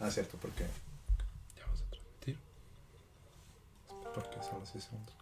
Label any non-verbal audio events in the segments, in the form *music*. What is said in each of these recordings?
Ah, cierto, ¿por qué? Ya vamos a transmitir. Porque solo 6 segundos.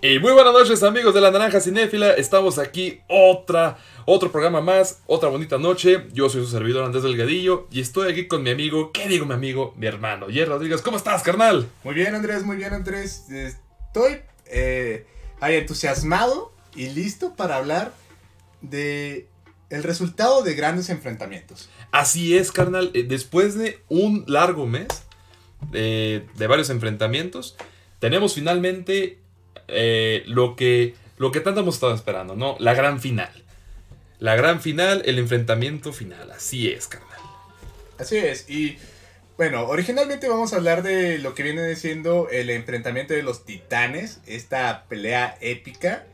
Y muy buenas noches amigos de la Naranja Cinéfila, estamos aquí otra, otro programa más, otra bonita noche, yo soy su servidor Andrés Delgadillo y estoy aquí con mi amigo, ¿qué digo mi amigo? Mi hermano, Jerry Rodríguez, ¿cómo estás carnal? Muy bien, Andrés, muy bien, Andrés. Estoy eh, ahí entusiasmado y listo para hablar de el resultado de grandes enfrentamientos. Así es, carnal, eh, después de un largo mes eh, de varios enfrentamientos, tenemos finalmente eh, lo, que, lo que tanto hemos estado esperando, ¿no? La gran final. La gran final, el enfrentamiento final. Así es, carnal. Así es. Y bueno, originalmente vamos a hablar de lo que viene siendo el enfrentamiento de los titanes. Esta pelea épica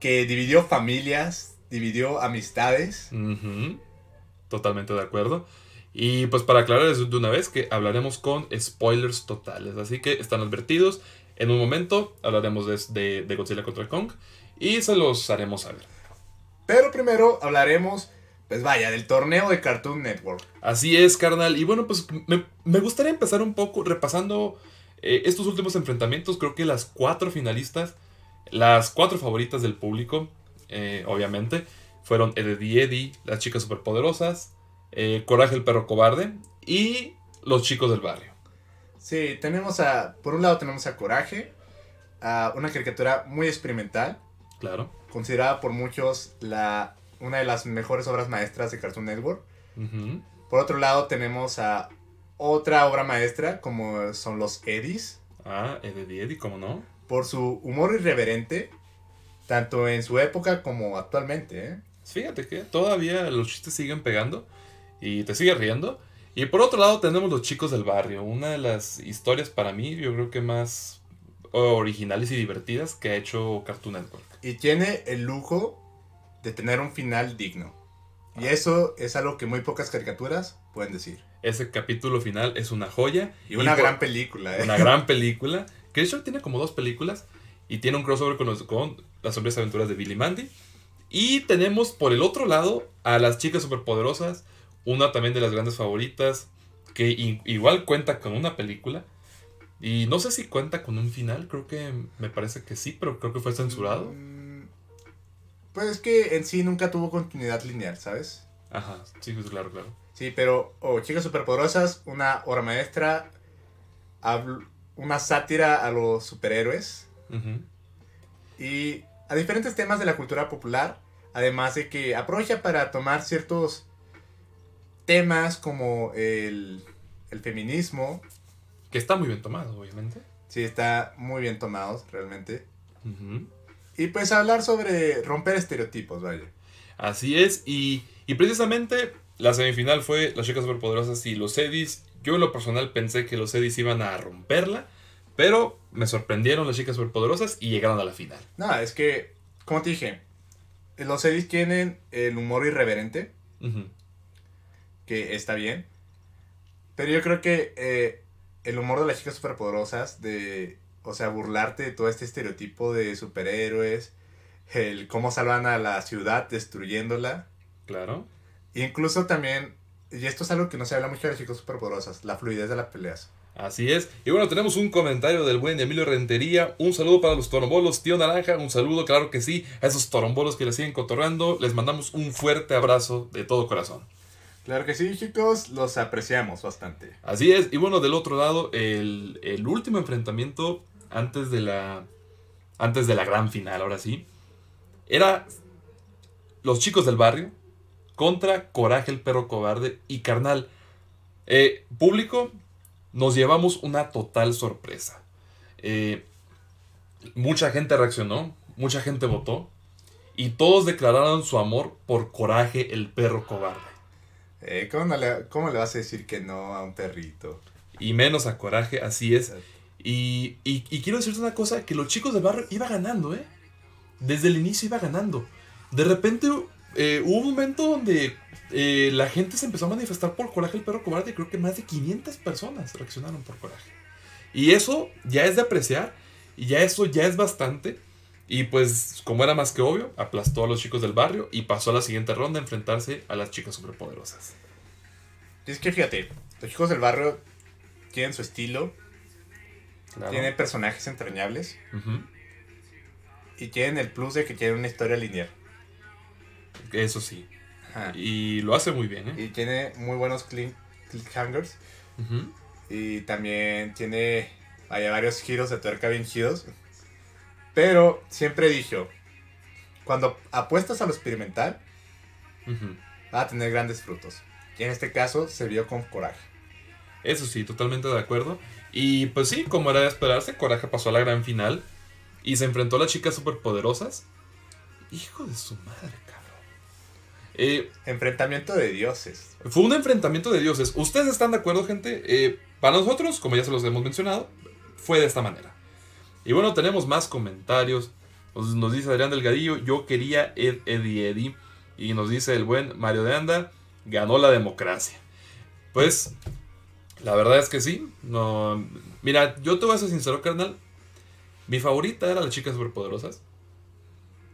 que dividió familias, dividió amistades. Totalmente de acuerdo. Y pues para aclarar eso de una vez que hablaremos con spoilers totales. Así que están advertidos. En un momento hablaremos de, de, de Godzilla contra Kong. Y se los haremos saber. Pero primero hablaremos, pues vaya, del torneo de Cartoon Network. Así es, carnal. Y bueno, pues me, me gustaría empezar un poco repasando eh, estos últimos enfrentamientos. Creo que las cuatro finalistas, las cuatro favoritas del público, eh, obviamente, fueron Eddie Eddie, las chicas superpoderosas, eh, Coraje el perro cobarde y los chicos del barrio. Sí, tenemos a, por un lado tenemos a Coraje, a una caricatura muy experimental, Claro. considerada por muchos la, una de las mejores obras maestras de Cartoon Network. Por otro lado tenemos a otra obra maestra como son los Eddies, Ah, Eddie Eddie, ¿cómo no? por su humor irreverente, tanto en su época como actualmente. ¿eh? Fíjate que todavía los chistes siguen pegando y te sigue riendo. Y por otro lado tenemos los chicos del barrio, una de las historias para mí, yo creo que más originales y divertidas que ha hecho Cartoon Network. Y tiene el lujo de tener un final digno. Y eso es algo que muy pocas caricaturas pueden decir. Ese capítulo final es una joya. Y una gran película, ¿eh? Una gran *laughs* película. Que de hecho tiene como dos películas. Y tiene un crossover con, los- con las sombrías aventuras de Billy Mandy. Y tenemos por el otro lado a las chicas superpoderosas. Una también de las grandes favoritas. Que igual cuenta con una película. Y no sé si cuenta con un final. Creo que me parece que sí, pero creo que fue censurado. Mm, Pues es que en sí nunca tuvo continuidad lineal, ¿sabes? Ajá, sí, pues, claro, claro. Sí, pero oh, Chicas Superpoderosas, una obra maestra, una sátira a los superhéroes y a diferentes temas de la cultura popular, además de que aprovecha para tomar ciertos temas como el, el feminismo, Que está muy bien tomado, obviamente. sí, está muy bien tomados realmente, y pues hablar sobre romper estereotipos, vaya. Así es, y, y precisamente la semifinal fue las chicas superpoderosas y los Eddies. Yo en lo personal pensé que los Eddies iban a romperla, pero me sorprendieron las chicas superpoderosas y llegaron a la final. Nada, es que, como te dije, los Eddies tienen el humor irreverente, Ujú. Que está bien. Pero yo creo que eh, el humor de las chicas superpoderosas, de, o sea, burlarte de todo este estereotipo de superhéroes, el cómo salvan a la ciudad destruyéndola, Claro. e incluso también, y esto es algo que no se habla mucho de las chicas superpoderosas, la fluidez de las peleas. Así es. Y bueno, tenemos un comentario del buen Emilio Rentería. Un saludo para los torombolos, tío Naranja. Un saludo, claro que sí, a esos torombolos que le siguen cotorreando. Les mandamos un fuerte abrazo de todo corazón. Claro que sí, chicos, los apreciamos bastante. Así es, y bueno, del otro lado, el, el último enfrentamiento antes de la. Antes de la gran final, ahora sí. Era los chicos del barrio contra Coraje el perro cobarde y carnal. Eh, público, nos llevamos una total sorpresa. Eh, mucha gente reaccionó, mucha gente votó. Y todos declararon su amor por Coraje el perro cobarde. Eh, ¿cómo, no le, ¿Cómo le vas a decir que no a un perrito? Y menos a Coraje, así es. Y, y- y quiero decirte una cosa, que los chicos del barrio iba ganando, ¿eh? Desde el inicio iba ganando. de repente eh, hubo un momento donde eh, la gente se empezó a manifestar por Coraje el perro cobarde. Creo que más de 500 personas reaccionaron por Coraje. Y eso ya es de apreciar. Y ya eso ya es bastante. Y pues, como era más que obvio, aplastó a los chicos del barrio y pasó a la siguiente ronda a enfrentarse a las chicas superpoderosas. Es que fíjate, los chicos del barrio tienen su estilo, Claro. tienen personajes entrañables y tienen el plus de que tienen una historia lineal. Eso sí. Ajá. Y lo hace muy bien, ¿eh? Y tiene muy buenos cliffhangers. Ujú. Y también tiene vaya, varios giros de tuerca bien. Pero siempre he dicho, cuando apuestas a lo experimental, va a tener grandes frutos. Y en este caso se vio con coraje. Eso sí, totalmente de acuerdo. Y pues sí, como era de esperarse, Coraje pasó a la gran final y se enfrentó a las chicas superpoderosas. Hijo de su madre, cabrón. Eh, Enfrentamiento de dioses. fue un enfrentamiento de dioses. ¿Ustedes están de acuerdo, gente? Eh, para nosotros, como ya se los hemos mencionado, fue de esta manera. Y bueno, tenemos más comentarios. Nos, dice Adrián Delgadillo, yo quería Ed, Eddie Eddie. Y nos dice el buen Mario de Anda, ganó la democracia. Pues, la verdad es que sí. No, mira, yo te voy a ser sincero, carnal. Mi favorita era las chicas superpoderosas.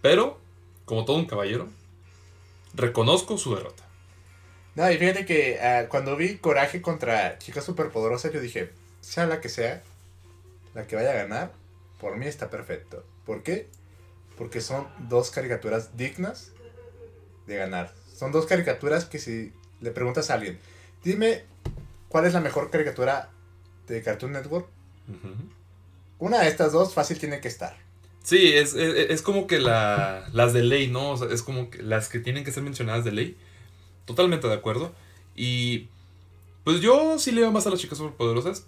Pero, como todo un caballero, reconozco su derrota. No, y fíjate que ah, cuando vi coraje contra chicas superpoderosas, yo dije, sea la que sea, la que vaya a ganar, por mí está perfecto. ¿Por qué? Porque son dos caricaturas dignas de ganar. Son dos caricaturas que si le preguntas a alguien, dime cuál es la mejor caricatura de Cartoon Network, una de estas dos fácil tiene que estar. Sí, es, es, es como que la, las de ley, ¿no? O sea, es como que las que tienen que ser mencionadas de ley. Totalmente de acuerdo. Y pues yo sí le iba más a las chicas superpoderosas.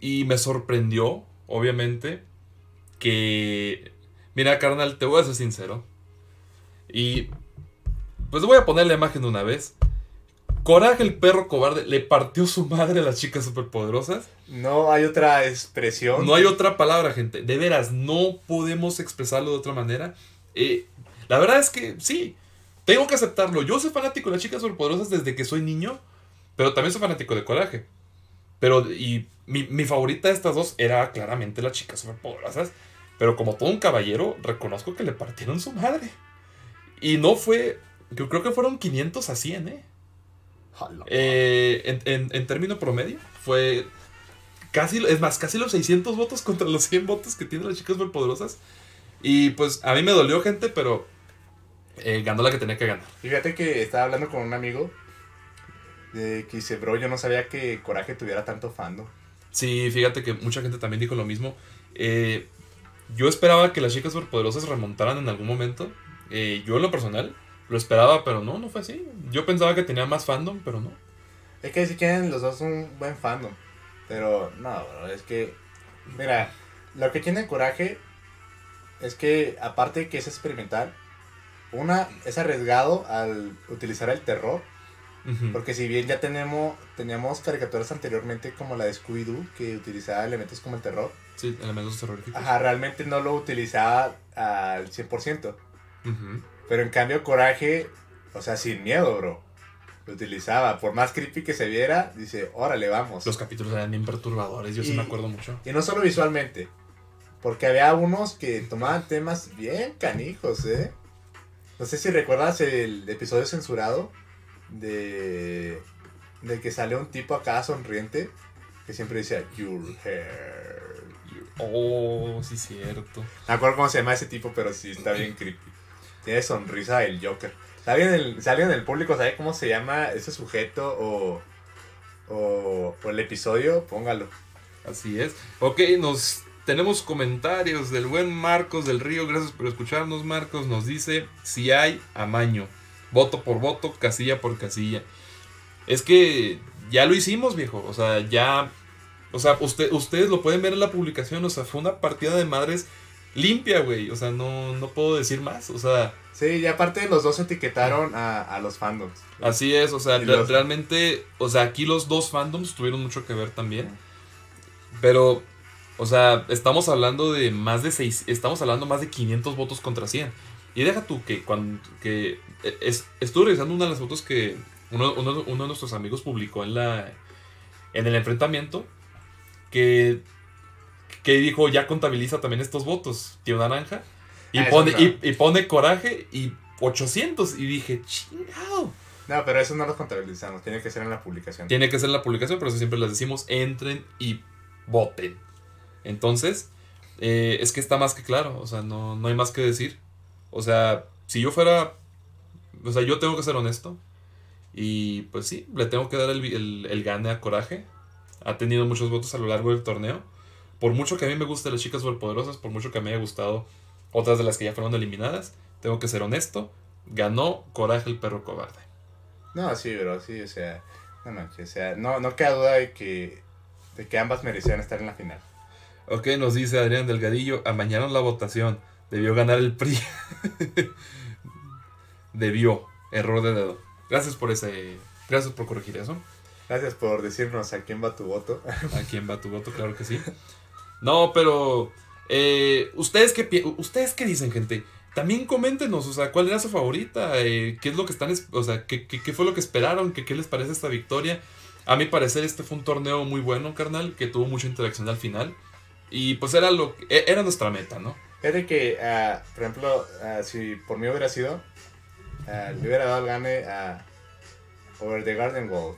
Y me sorprendió, obviamente, que... Mira, carnal, te voy a ser sincero. Y pues voy a poner la imagen de una vez. Coraje el perro cobarde le partió su madre a las chicas superpoderosas. No hay otra expresión. No hay otra palabra, gente. De veras, no podemos expresarlo de otra manera. Eh, la verdad es que sí, tengo que aceptarlo. Yo soy fanático de las chicas superpoderosas desde que soy niño, pero también soy fanático de Coraje. Pero, y mi, mi favorita de estas dos era claramente las chicas superpoderosas. Pero como todo un caballero, reconozco que le partieron su madre. Y no fue, yo creo que fueron 500 a 100, ¿eh? Eh, en, en- en término promedio, fue casi, es más, casi los 600 votos contra los 100 votos que tienen las chicas superpoderosas. Y pues a mí me dolió, gente, pero eh, ganó la que tenía que ganar. Fíjate que estaba hablando con un amigo de que dice, bro, yo no sabía que Coraje tuviera tanto fandom. Sí, fíjate que mucha gente también dijo lo mismo. Eh, yo esperaba que las chicas superpoderosas remontaran en algún momento. Eh, yo en lo personal lo esperaba, pero no, no fue así. Yo pensaba que tenía más fandom, pero no. Es que si quieren los dos un buen fandom. Pero no, bro, es que, mira, lo que tiene Coraje es que aparte que es experimental, una es arriesgado al utilizar el terror. Porque si bien ya tenemos, teníamos caricaturas anteriormente como la de Scooby-Doo que utilizaba elementos como el terror. Sí, elementos terroríficos. Ajá, realmente no lo utilizaba al 100%. Ujú. Pero en cambio Coraje, o sea, sin miedo, bro. Lo utilizaba. Por más creepy que se viera, dice, órale, vamos. Los capítulos eran bien perturbadores, yo sí me acuerdo mucho. Y no solo visualmente. Porque había unos que tomaban temas bien canijos, ¿eh? No sé si recuerdas el episodio censurado de... De que sale un tipo acá sonriente que siempre decía, your hair. Oh, sí, cierto. No me acuerdo cómo se llama ese tipo, pero sí está bien *clears throat* creepy. Tiene sonrisa del Joker. Alguien en el, si alguien en el público sabe cómo se llama ese sujeto o, o, o el episodio, póngalo. Así es. Ok, nos tenemos comentarios del buen Marcos del Río. Gracias por escucharnos, Marcos. Nos dice si hay amaño. Voto por voto, casilla por casilla. Es que ya lo hicimos, viejo. O sea, ya. O sea, usted, ustedes lo pueden ver en la publicación. O sea, fue una partida de madres limpia, güey. O sea, no, no puedo decir más. O sea, Sí, y aparte los dos etiquetaron a, a los fandoms. Así es, o sea, los- realmente, o sea, aquí los dos fandoms tuvieron mucho que ver también. Pero, o sea, estamos hablando de más de seis, estamos hablando más de 500 votos contra 100. Y deja tú que cuando. que es, estuve revisando una de las fotos que uno, uno- uno de nuestros amigos publicó en la. en el enfrentamiento. Que. que dijo ya contabiliza también estos votos. Tío Naranja. Y, Ah, pone, y, y pone coraje y 800. Y dije, chingado. No, pero eso no lo contabilizamos, tiene que ser en la publicación. Tiene que ser la publicación, pero eso siempre les decimos, entren y voten. Entonces, eh, es que está más que claro, o sea, no, no hay más que decir. O sea, si yo fuera, o sea, yo tengo que ser honesto. Y pues sí, le tengo que dar el, el, el gane a Coraje. Ha tenido muchos votos a lo largo del torneo. Por mucho que a mí me gusten las chicas superpoderosas, por mucho que me haya gustado otras de las que ya fueron eliminadas, tengo que ser honesto. Ganó Coraje el perro cobarde. No, sí, bro, sí, o sea, no manches, o sea, no, no queda duda de que, de que ambas merecían estar en la final. Ok, nos dice Adrián Delgadillo, amañaron la votación, debió ganar el PRI. *laughs* debió, error de dedo. Gracias por ese, gracias por corregir eso. Gracias por decirnos a quién va tu voto. ¿A quién va tu voto? Claro que sí. No, pero eh, ustedes qué ustedes qué dicen, gente. También coméntenos, o sea, ¿cuál era su favorita? Eh, ¿Qué es lo que están, es- o sea, qué, qué- qué fue lo que esperaron? ¿Qué, ¿Qué les parece esta victoria? A mi parecer este fue un torneo muy bueno, carnal, que tuvo mucha interacción al final. Y pues era lo e- era nuestra meta, ¿no? Es de que, ah, por ejemplo, ah, si por mí hubiera sido, le hubiera dado el gane a Over the Garden Wall.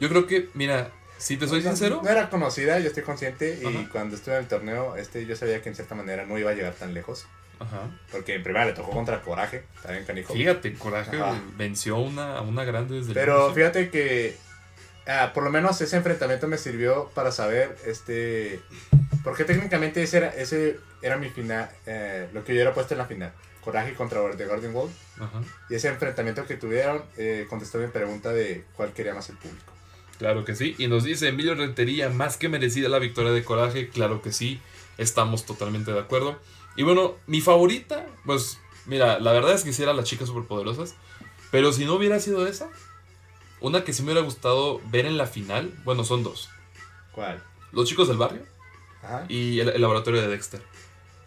Yo creo que, mira, si te soy No- sincero, No era conocida, yo estoy consciente, y Ajá. cuando estuve en el torneo, este, yo sabía que en cierta manera no iba a llegar tan lejos. Ajá. Porque en primera le tocó contra Coraje, también canijo. fíjate, Coraje Ajá. venció una, a una grande desde el Pero fíjate que ah, por lo menos ese enfrentamiento me sirvió para saber este porque técnicamente ese era, ese era mi final, eh, lo que yo hubiera puesto en la final. Coraje contra The Garden Wall. Ajá. Y ese enfrentamiento que tuvieron eh, contestó mi pregunta de cuál quería más el público. Claro que sí. Y nos dice Emilio Rentería, más que merecida la victoria de Coraje. Claro que sí. Estamos totalmente de acuerdo. Y bueno, mi favorita, pues mira, la verdad es que sí eran las chicas superpoderosas. Pero si no hubiera sido esa, una que sí me hubiera gustado ver en la final, bueno, son dos. ¿Cuál? Los chicos del barrio Ajá. y el, el laboratorio de Dexter.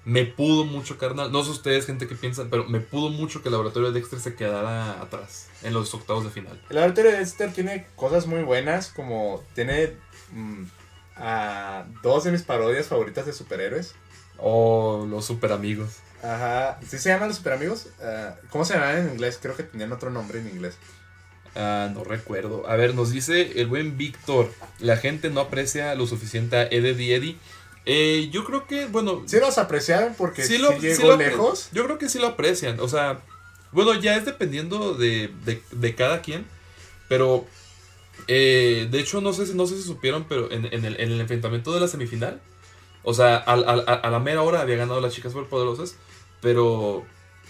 Me pudo mucho, carnal. No sé ustedes, gente que piensa, pero me pudo mucho que el laboratorio de Dexter se quedara atrás en los octavos de final. El laboratorio de Dexter tiene cosas muy buenas, como tiene mm, a dos de mis parodias favoritas de superhéroes. Oh, los super amigos. Ajá. ¿Sí se llaman los superamigos? Ah, ¿Cómo se llaman en inglés? Creo que tenían otro nombre en inglés. Ah, no recuerdo. A ver, nos dice el buen Víctor. La gente no aprecia lo suficiente a Eddie Eddie. Eh, yo creo que, bueno. Sí los apreciaron porque sí, sí lo, llegó sí lo lejos. Yo creo que sí lo aprecian. O sea, bueno, ya es dependiendo de, de- de cada quien. Pero, eh, de hecho, no sé, si- no sé si supieron, pero en, en el, en el enfrentamiento de la semifinal, o sea, a, a la mera hora había ganado las chicas superpoderosas, pero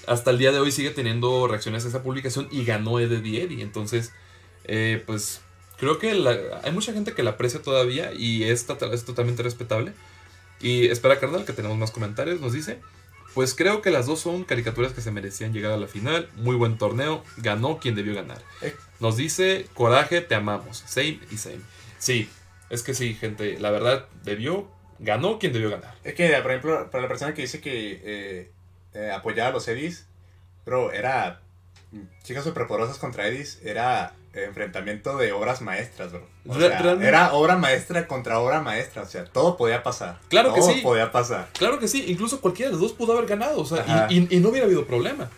hasta el día de hoy sigue teniendo reacciones a esa publicación y ganó Eddie Eddie. Entonces, eh, pues, creo que la- hay mucha gente que la aprecia todavía y es, tota- es totalmente respetable. Y espera, carnal, que tenemos más comentarios. Nos dice: Pues creo que las dos son caricaturas que se merecían llegar a la final. Muy buen torneo. Ganó quien debió ganar. Eh. Nos dice: Coraje, te amamos. Same y same. Sí, es que sí, gente. La verdad, debió. Ganó quien debió ganar. Es que, por ejemplo, para la persona que dice que eh, eh, apoyaba a los Eddies, bro, era mm, chicas superpoderosas contra Eddies, era enfrentamiento de obras maestras, bro. O sea, era obra maestra contra obra maestra, o sea, todo podía pasar. Claro que todo sí. podía pasar. Claro que sí, incluso cualquiera de los dos pudo haber ganado, o sea, y, y- y no hubiera habido problema.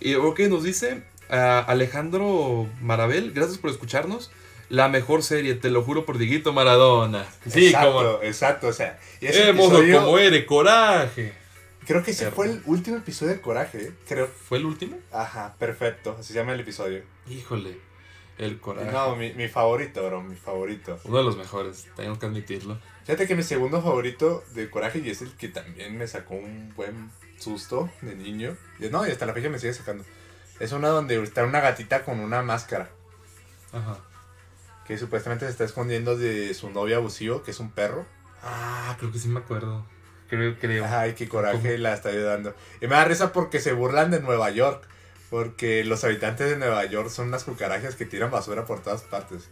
Y ok, nos dice ah, Alejandro Marabel, gracias por escucharnos. La mejor serie, te lo juro por Diguito Maradona. Sí, exacto, como. exacto, o sea, mozo, episodio- como eres, coraje. creo que ese fue el último episodio de Coraje, ¿eh? creo. ¿Fue el último? Ajá, perfecto, así se llama el episodio. Híjole, el coraje. No, mi, mi favorito, bro, mi favorito. Uno de los mejores, tengo que admitirlo. Fíjate que mi segundo favorito de Coraje y es el que también me sacó un buen susto de niño. No, y hasta la fecha me sigue sacando. Es una donde está una gatita con una máscara Ajá. que supuestamente se está escondiendo de su novio abusivo, que es un perro. Ah, creo que sí me acuerdo. Creo, creo. Ajá, y que Coraje ¿Cómo? la está ayudando. Y me da risa porque se burlan de Nueva York. Porque los habitantes de Nueva York son unas cucarachas que tiran basura por todas partes.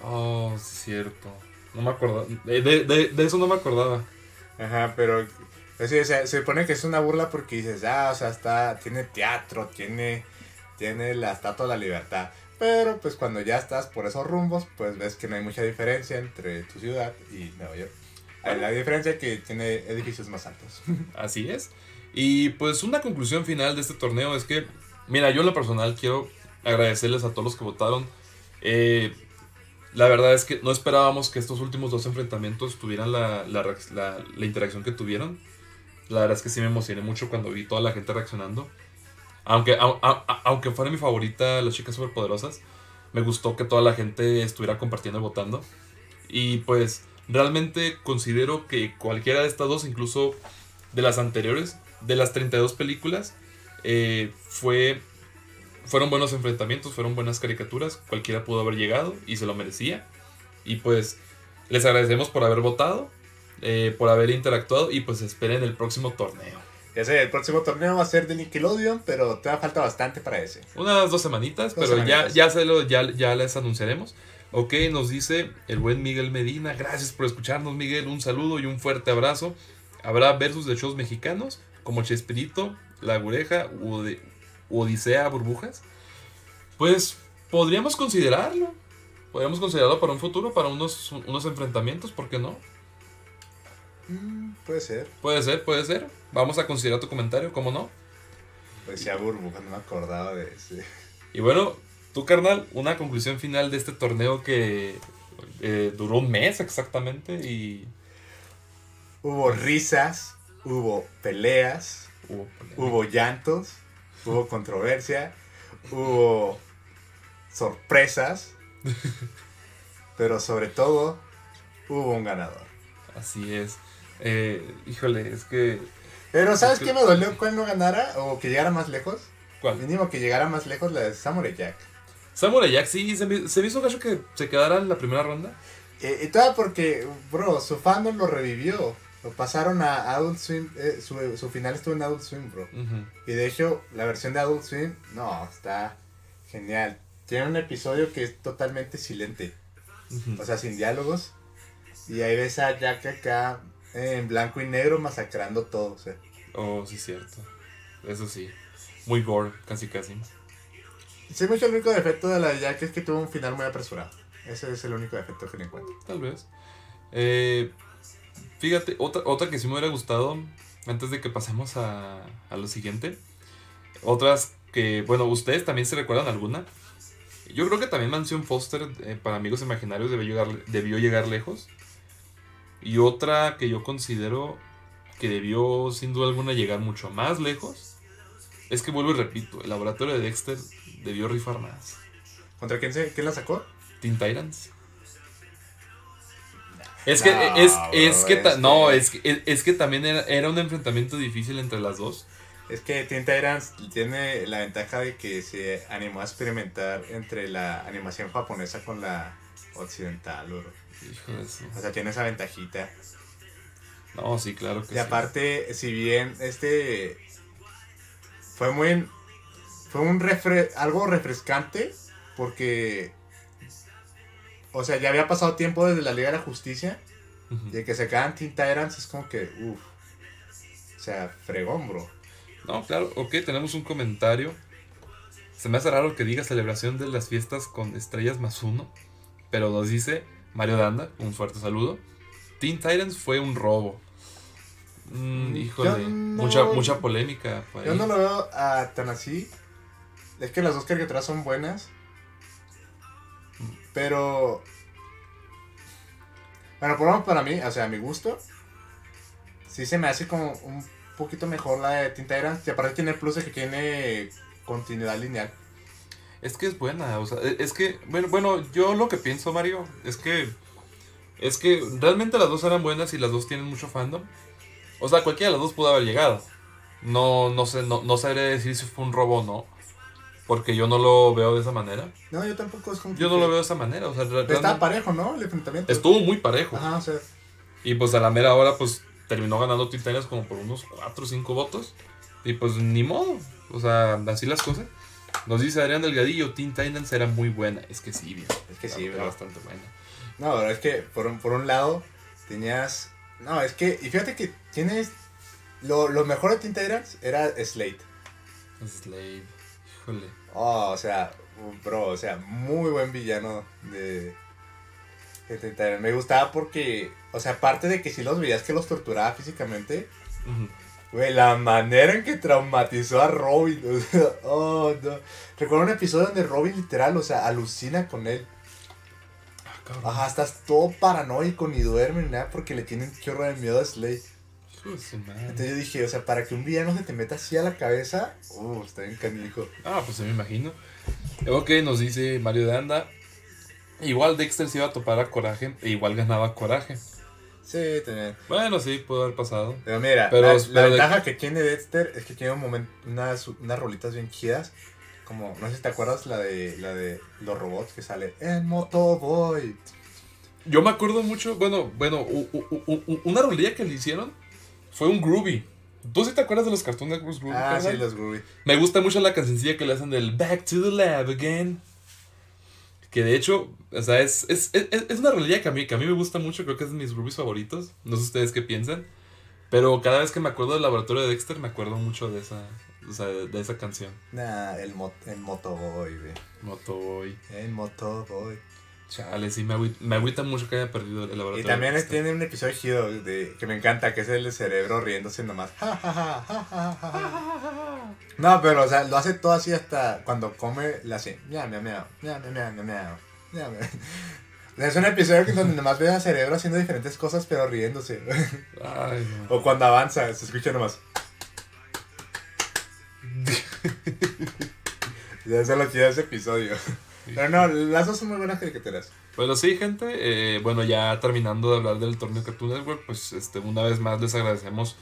Oh, sí, cierto. No me acordaba. De, de- eso no me acordaba. Ajá, pero Es decir, se, se supone que es una burla porque dices, ah, o sea, está, tiene teatro, tiene, tiene la estatua de la libertad. Pero pues cuando ya estás por esos rumbos, pues ves que no hay mucha diferencia entre tu ciudad y Nueva York. Hay La diferencia es que tiene edificios más altos. *laughs* Así es. Y pues una conclusión final de este torneo es que, mira, yo en lo personal quiero agradecerles a todos los que votaron. Eh, la verdad es que no esperábamos que estos últimos dos enfrentamientos tuvieran la, la, la- la interacción que tuvieron. La verdad es que sí me emocioné mucho cuando vi toda la gente reaccionando. Aunque, au- au- au- aunque fuera mi favorita, las chicas superpoderosas, me gustó que toda la gente estuviera compartiendo y votando. Y pues realmente considero que cualquiera de estas dos, incluso de las anteriores, de las 32 películas, eh, fue, fueron buenos enfrentamientos, fueron buenas caricaturas. Cualquiera pudo haber llegado y se lo merecía. Y pues les agradecemos por haber votado, eh, por haber interactuado y pues esperen el próximo torneo. Ya sé, el próximo torneo va a ser de Nickelodeon, pero te falta bastante para ese. Unas dos semanitas, Dos pero ya, ya, se lo, ya, ya les anunciaremos. Ok, nos dice el buen Miguel Medina. Gracias por escucharnos, Miguel. Un saludo y un fuerte abrazo. Habrá versus de shows mexicanos como Chespirito, La Gureja, Ode- Odisea Burbujas. Pues podríamos considerarlo. Podríamos considerarlo para un futuro, para unos, unos enfrentamientos, ¿por qué no? Mm, puede ser. Puede ser, puede ser. Vamos a considerar tu comentario, ¿cómo no? Pues ya burbuja, no me acordaba de ese. Y bueno, tú, carnal, una conclusión final de este torneo que eh, duró un mes exactamente y Hubo risas, hubo peleas, hubo llantos, hubo controversia, hubo sorpresas, *laughs* pero sobre todo hubo un ganador. Así es. Eh, híjole, es que... Pero ¿sabes qué me dolió cuando no ganara o que llegara más lejos? ¿Cuál? Mínimo que llegara más lejos la de Samurai Jack. Samurai Jack, sí, se me, se me hizo gacho que se quedara en la primera ronda. Eh, y todo porque, bro, su fandom lo revivió. Lo pasaron a Adult Swim. eh, su, su final estuvo en Adult Swim, bro. Y de hecho, la versión de Adult Swim, no, está genial. Tiene un episodio que es totalmente silente. O sea, sin diálogos. Y ahí ves a Jack acá en blanco y negro masacrando todo. O sea, Oh, sí, cierto. Eso sí. Muy gore, casi casi. sí, mucho el único defecto de la de Jack es que tuvo un final muy apresurado. Ese es el único defecto que le encuentro. Tal vez. Eh, fíjate, otra, otra que sí me hubiera gustado, antes de que pasemos a, a lo siguiente. Otras que, bueno, ¿ustedes también se recuerdan alguna? Yo creo que también Mansión Foster eh, para Amigos Imaginarios debió llegar, debió llegar lejos. Y otra que yo considero que debió sin duda alguna llegar mucho más lejos. Es que vuelvo y repito, el laboratorio de Dexter debió rifar más. ¿Contra quién, se, quién la sacó? Teen Titans. Es que, No, es, es bro, que, este- no, es que, es, es que también era, era un enfrentamiento difícil entre las dos. Es que Teen Titans tiene la ventaja de que se animó a experimentar entre la animación japonesa con la occidental, bro. Hijo de su- O sea, tiene esa ventajita. No, sí, claro que Y sí. aparte, si bien este fue muy fue un refre- algo refrescante porque o sea, ya había pasado tiempo desde la Liga de la Justicia y el que se quedan Teen Titans es como que uff. O sea, fregón, bro. No, claro, ok, tenemos un comentario. Se me hace raro que diga celebración de las fiestas con estrellas más uno. Pero nos dice Mario Danda, un fuerte saludo. Teen Titans fue un robo. Mm, híjole, no- mucha, mucha polémica. Yo no lo veo tan así. Es que las dos caricaturas son buenas. Pero. Bueno, por lo menos para mí, o sea, a mi gusto. Sí se me hace como un poquito mejor la de Teen Titans. Y aparte tiene el plus de que tiene continuidad lineal. Es que es buena, o sea, e- es que, bueno, bueno, yo lo que pienso, Mario, es que, es que realmente las dos eran buenas y las dos tienen mucho fandom. O sea, cualquiera de las dos pudo haber llegado. No, no sé, no, no sabré decir si fue un robo o no. Porque yo no lo veo de esa manera. No, yo tampoco es como Yo no lo veo de esa manera. O sea, Estaba parejo, ¿no? El enfrentamiento. estuvo muy parejo. Ajá, o sea. Y pues a la mera hora, pues terminó ganando Teen Titans como por unos 4 o 5 votos. Y pues ni modo. O sea, así las cosas. Nos dice Adrián Delgadillo, Teen Titans era muy buena. Es que sí, viejo. Es que sí, Era bastante buena. No, pero es que por un, por un lado tenías. No, es que. Y fíjate que tienes Lo, lo mejor de Teen Titans era Slate. Slade. Híjole. Oh, o sea, bro, o sea, muy buen villano de, de. Me gustaba porque, o sea, aparte de que si los veías que los torturaba físicamente, güey, la manera en que traumatizó a Robin, *laughs* o sea, oh, no. Recuerdo un episodio donde Robin literal, o sea, alucina con él. Ah, cabrón. Ajá, estás todo paranoico, ni duerme ni nada porque le tienen chorro de miedo a Slade. Entonces yo dije, o sea, para que un villano se te meta así a la cabeza, uh, está bien canijo. Ah, pues se me imagino. Ok, nos dice Mario de Anda. Igual Dexter se iba a topar a Coraje e igual ganaba Coraje. Sí, también. Bueno, sí, pudo haber pasado. Pero mira, Pero- la, pero la de- ventaja que tiene Dexter es que tiene un momento, unas, unas rolitas bien chidas. Como, no sé si te acuerdas la de la de los robots que sale en Motoboy. Yo me acuerdo mucho, bueno, bueno, u- u- u- una rolilla que le hicieron fue un Groovy. ¿Tú sí te acuerdas de los Cartoon Networks Groovy? Ah, sí, los Groovy. Me gusta mucho la cancioncilla que le hacen del Back to the Lab Again. Que de hecho, o sea, es, es, es, es una rolilla que a, mí, que a mí me gusta mucho, creo que es de mis Groovies favoritos. No sé ustedes qué piensan. Pero cada vez que me acuerdo del laboratorio de Dexter, me acuerdo mucho de esa, o sea, de, de esa canción. Nah, el mo en Motoboy, güey. Motoboy. En Motoboy. Chale, sí, me, agüita, me agüita mucho que haya perdido el laboratorio. Y también tiene un episodio chido de, que me encanta, que es el cerebro riéndose nomás. no, pero, o sea, lo hace todo así hasta cuando come, la hace. mia me mea, ya, me mea, me mea. Es un episodio donde nomás ves al cerebro haciendo diferentes cosas, pero riéndose. O cuando avanza, se escucha nomás. *laughs* ya se lo tiene ese episodio. Pero no, las dos son muy buenas caricaturas. Bueno, sí, gente. eh, bueno, ya terminando de hablar del torneo Cartoon Network, pues este, una vez más les agradecemos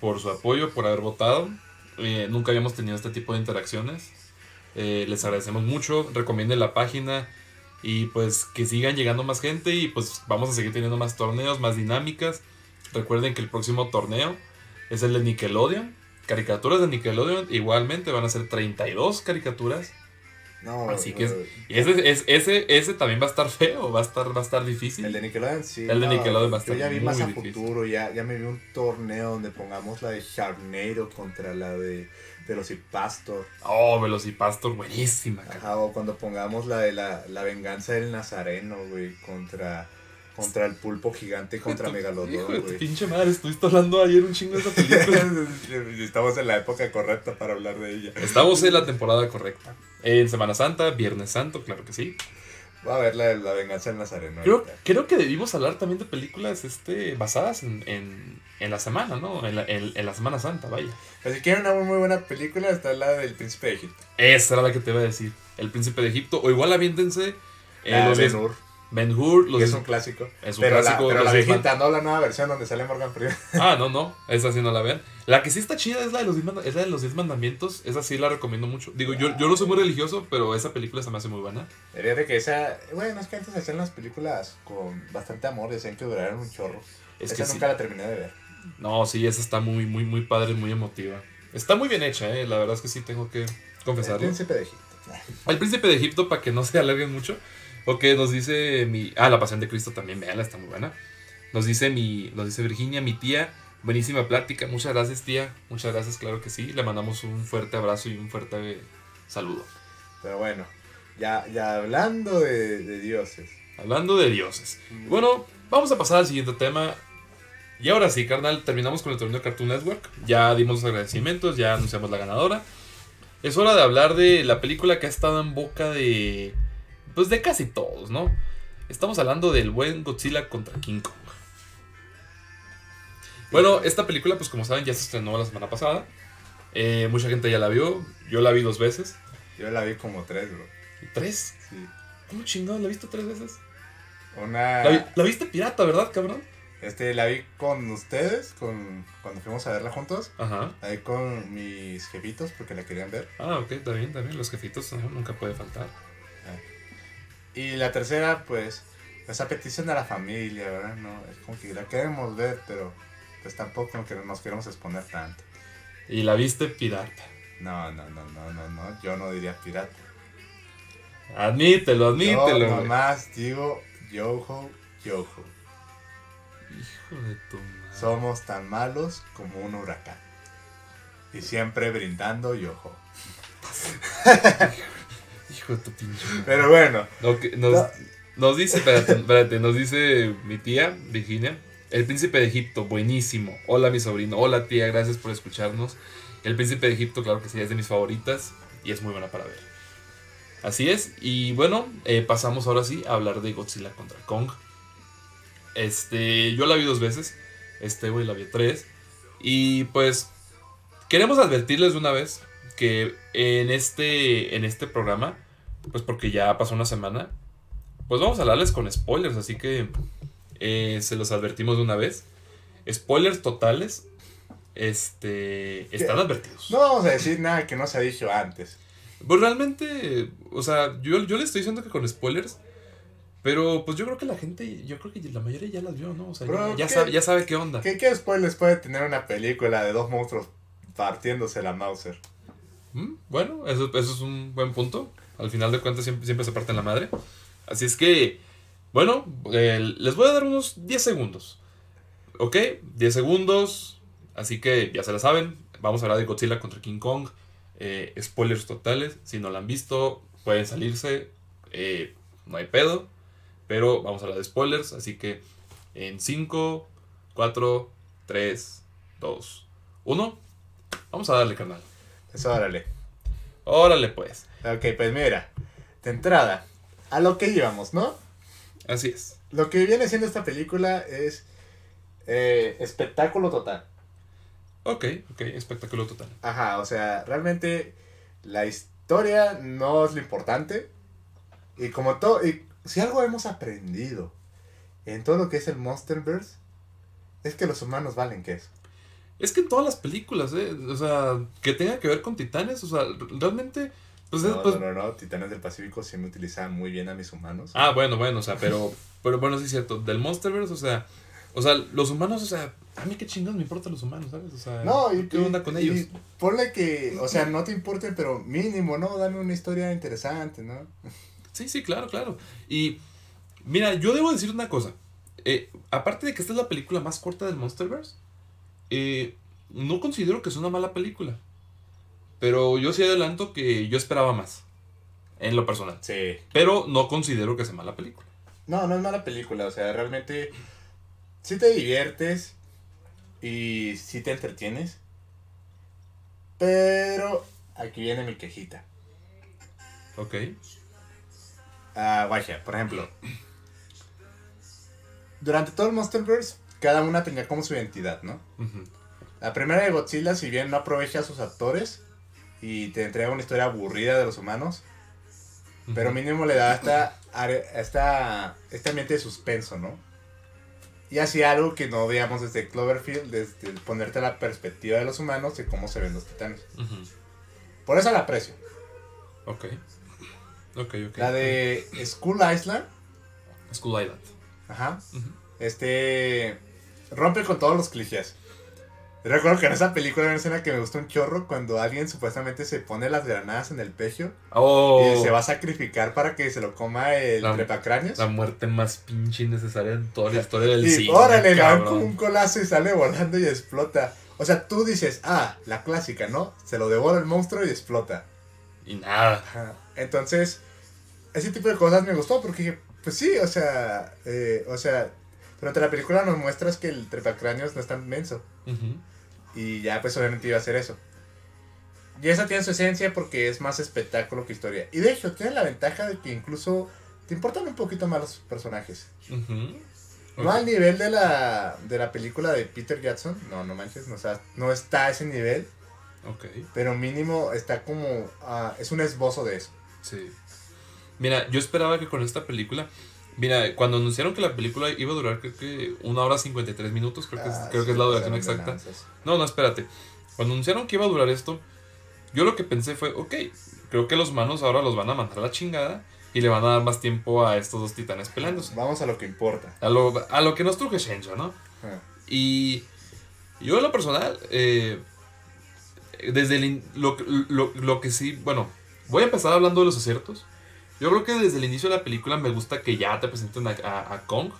por su apoyo, por haber votado. Eh, nunca habíamos tenido este tipo de interacciones. Eh, les agradecemos mucho. Recomienden la página y pues que sigan llegando más gente y pues vamos a seguir teniendo más torneos, más dinámicas. Recuerden que el próximo torneo es el de Nickelodeon. Caricaturas de Nickelodeon igualmente van a ser 32 caricaturas. No, Así que es- ese, es, ese, ese también va a estar feo, va a estar, va a estar difícil. El de Nickelodeon sí. El de Nickelodeon va a estar Yo ya vi muy más a difícil. futuro, ya, ya me vi un torneo donde pongamos la de Sharknado contra la de Velocipastor. Oh, Velocipastor, buenísima. cara. Ajá, o cuando pongamos la de la, la venganza del Nazareno, güey, contra, contra el pulpo gigante contra *laughs* Megalodón, güey. pinche madre, estuviste hablando ayer un chingo de esa película. *laughs* Estamos en la época correcta para hablar de ella. Estamos en la temporada correcta. En Semana Santa, Viernes Santo, claro que sí. Voy a ver la la venganza del Nazareno. Creo, ahorita. creo que debimos hablar también de películas este, basadas en, en, en la semana, ¿no? En la, en- en la Semana Santa, vaya. Pero si quieren una muy, buena película, está la del Príncipe de Egipto. Esa era la que te iba a decir. El Príncipe de Egipto. O igual aviéntense. eh, los Ben diez- Hur. Los que es diez- un clásico. es un pero clásico. la, pero la diez viejita, no la nueva versión donde sale Morgan Freeman. *laughs* Ah, no, no. Esa sí no la vean. La que sí está chida es la de los 10 manda- es la de los 10 mandamientos. Esa sí la recomiendo mucho. Digo, yo, yo no soy muy religioso, pero esa película se me hace muy buena. Fíjate que esa. Bueno, es que antes hacían las películas con bastante amor, decían que duraron un chorro. Es esa que sí. nunca la terminé de ver. No, sí, esa está muy, muy, muy padre, muy emotiva. Está muy bien hecha, eh. La verdad es que sí tengo que El confesarlo. Príncipe de Egipto. El príncipe de Egipto, para que no se alarguen mucho. Porque nos dice mi. Ah, la pasión de Cristo también, veanla, está muy buena. Nos dice mi. Nos dice Virginia, mi tía. Buenísima plática. Muchas gracias, tía. Muchas gracias, claro que sí. Le mandamos un fuerte abrazo y un fuerte saludo. Pero bueno, ya, ya hablando de, de dioses. Hablando de dioses. Bueno, vamos a pasar al siguiente tema. Y ahora sí, carnal, terminamos con el torneo Cartoon Network. Ya dimos los agradecimientos, ya anunciamos la ganadora. Es hora de hablar de la película que ha estado en boca de. Pues de casi todos, ¿no? Estamos hablando del buen Godzilla contra King Kong. Bueno, esta película, pues como saben, ya se estrenó la semana pasada. Eh, mucha gente ya la vio. Yo la vi dos veces. Yo la vi como tres, bro. ¿Tres? Sí. ¿Cómo chingado? ¿La viste tres veces? Una. La, vi- la viste pirata, ¿verdad, cabrón? Este, la vi con ustedes, con, cuando fuimos a verla juntos. Ajá. La vi con mis jefitos porque la querían ver. Ah, ok, está bien. Los jefitos ajá, nunca puede faltar. Y la tercera, pues, es a petición de la familia, ¿verdad? No, es como que la queremos ver, pero pues tampoco que nos queremos exponer tanto. Y la viste pirata. No, no, no, no, no, no, yo no diría pirata. Admítelo, admítelo. Yo nomás digo Yoho, Yoho. Hijo de tu madre. Somos tan malos como un huracán. Y siempre brindando y ojo. *laughs* Hijo de tu pinche. madre. Pero bueno, que- nos, No. nos dice, espérate, espérate, nos dice mi tía, Virginia, el príncipe de Egipto, buenísimo. Hola mi sobrino, hola tía, gracias por escucharnos. El príncipe de Egipto, claro que sí, es de mis favoritas y es muy buena para ver. Así es, y bueno, eh, pasamos ahora sí a hablar de Godzilla contra Kong. Este, yo la vi dos veces, este güey la vi tres. Y pues, queremos advertirles de una vez que en este, en este programa, pues porque ya pasó una semana, pues vamos a hablarles con spoilers, así que eh, se los advertimos de una vez. Spoilers totales, este, están advertidos. no vamos a decir nada que no se ha dicho antes. Pues realmente, o sea, yo, yo le estoy diciendo que con spoilers, pero pues yo creo que la gente, yo creo que la mayoría ya las vio, ¿no? O sea, Bro, ya, sabe, ya sabe qué onda. ¿Qué, qué spoilers puede tener una película de dos monstruos partiéndose la Mauser? Mm, Bueno, eso, eso es un buen punto. Al final de cuentas siempre, siempre se parten la madre. Así es que, bueno, eh, les voy a dar unos 10 segundos. ¿Ok? 10 segundos. Así que ya se la saben. Vamos a hablar de Godzilla contra King Kong. Eh, spoilers totales. Si no la han visto, pueden salirse. Eh, no hay pedo. Pero vamos a hablar de spoilers. Así que en 5, 4, 3, 2, 1. Vamos a darle, carnal. Eso, órale. Órale, pues. Ok, pues mira, de entrada, a lo que íbamos, ¿no? Así es. Lo que viene siendo esta película es eh, espectáculo total. Ok, ok, espectáculo total. Ajá, o sea, realmente la historia no es lo importante. Y como todo, y si algo hemos aprendido en todo lo que es el Monsterverse, es que los humanos valen queso. Es que en todas las películas, ¿eh? O sea, que tenga que ver con titanes, o sea, realmente, pues, es- No, pues- no, no, no, Titanes del Pacífico sí me utilizaban muy bien a mis humanos. Ah, bueno, bueno, o sea, pero, pero bueno, sí es cierto. Del Monsterverse, o sea, o sea, los humanos, o sea, a mí qué chingados me importan los humanos, ¿sabes? O sea, No, y, ¿qué onda con y- ellos? y ponle que, o sea, no te importe, pero mínimo, ¿no? Dame una historia interesante, ¿no? Sí, sí, claro, claro. Y mira, yo debo decir una cosa. Eh, aparte de que esta es la película más corta del Monsterverse, eh, no considero que es una mala película. Pero yo sí adelanto que yo esperaba más. En lo personal. Sí. Pero no considero que sea mala película. No, no es mala película, o sea, realmente sí te diviertes y sí te entretienes. Pero aquí viene mi quejita. Ok. Ah, guacha, por ejemplo. Durante todo el Monsterverse, cada una tenía como su identidad, ¿no? La primera de Godzilla, si bien no aprovecha a sus actores y te entrega una historia aburrida de los humanos, pero mínimo le da esta, esta, este ambiente de suspenso, ¿no? Y hacía algo que no veíamos desde Cloverfield, desde ponerte la perspectiva de los humanos y cómo se ven los titanes. Por eso la aprecio. Ok. Ok, ok. La de School Island, School Island. ajá, este rompe con todos los clichés. Recuerdo que en esa película hay una escena que me gustó un chorro cuando alguien supuestamente se pone las granadas en el pecho Oh, y se va a sacrificar para que se lo coma el La- trepacráneos. la muerte más pinche innecesaria en toda la historia del Y cine. órale, le dan un colazo y sale volando y explota. O sea, tú dices, ah, la clásica, ¿no? Se lo devora el monstruo y explota. Y nada. Ajá. Entonces, ese tipo de cosas me gustó porque dije, pues sí, o sea, eh, o sea, durante la película nos muestras que el trepacráneos no es tan menso. Y ya, pues obviamente iba a hacer eso. Y esa tiene su esencia porque es más espectáculo que historia. Y de hecho, tiene la ventaja de que incluso te importan un poquito más los personajes. No al nivel de la, de la película de Peter Jackson, no, no manches, no, o sea, no está a ese nivel, Ok, pero mínimo está como, ah, es un esbozo de eso. sí. Mira, yo esperaba que con esta película. Mira, cuando anunciaron que la película iba a durar, creo que una hora 53 minutos, creo que, es, Ah, creo que es la duración pasaron de exacta. lanzas. No, no, espérate. Cuando anunciaron que iba a durar esto, yo lo que pensé fue, ok, creo que los manos ahora los van a mandar a la chingada y le van a dar más tiempo a estos dos titanes peleándose. Vamos a lo que importa. A lo, a lo que nos truje Shenja, ¿no? Ah, Y yo en lo personal, eh, desde el lo, lo- lo que sí, bueno, voy a empezar hablando de los aciertos. Yo creo que desde el inicio de la película me gusta que ya te presenten a, a- a Kong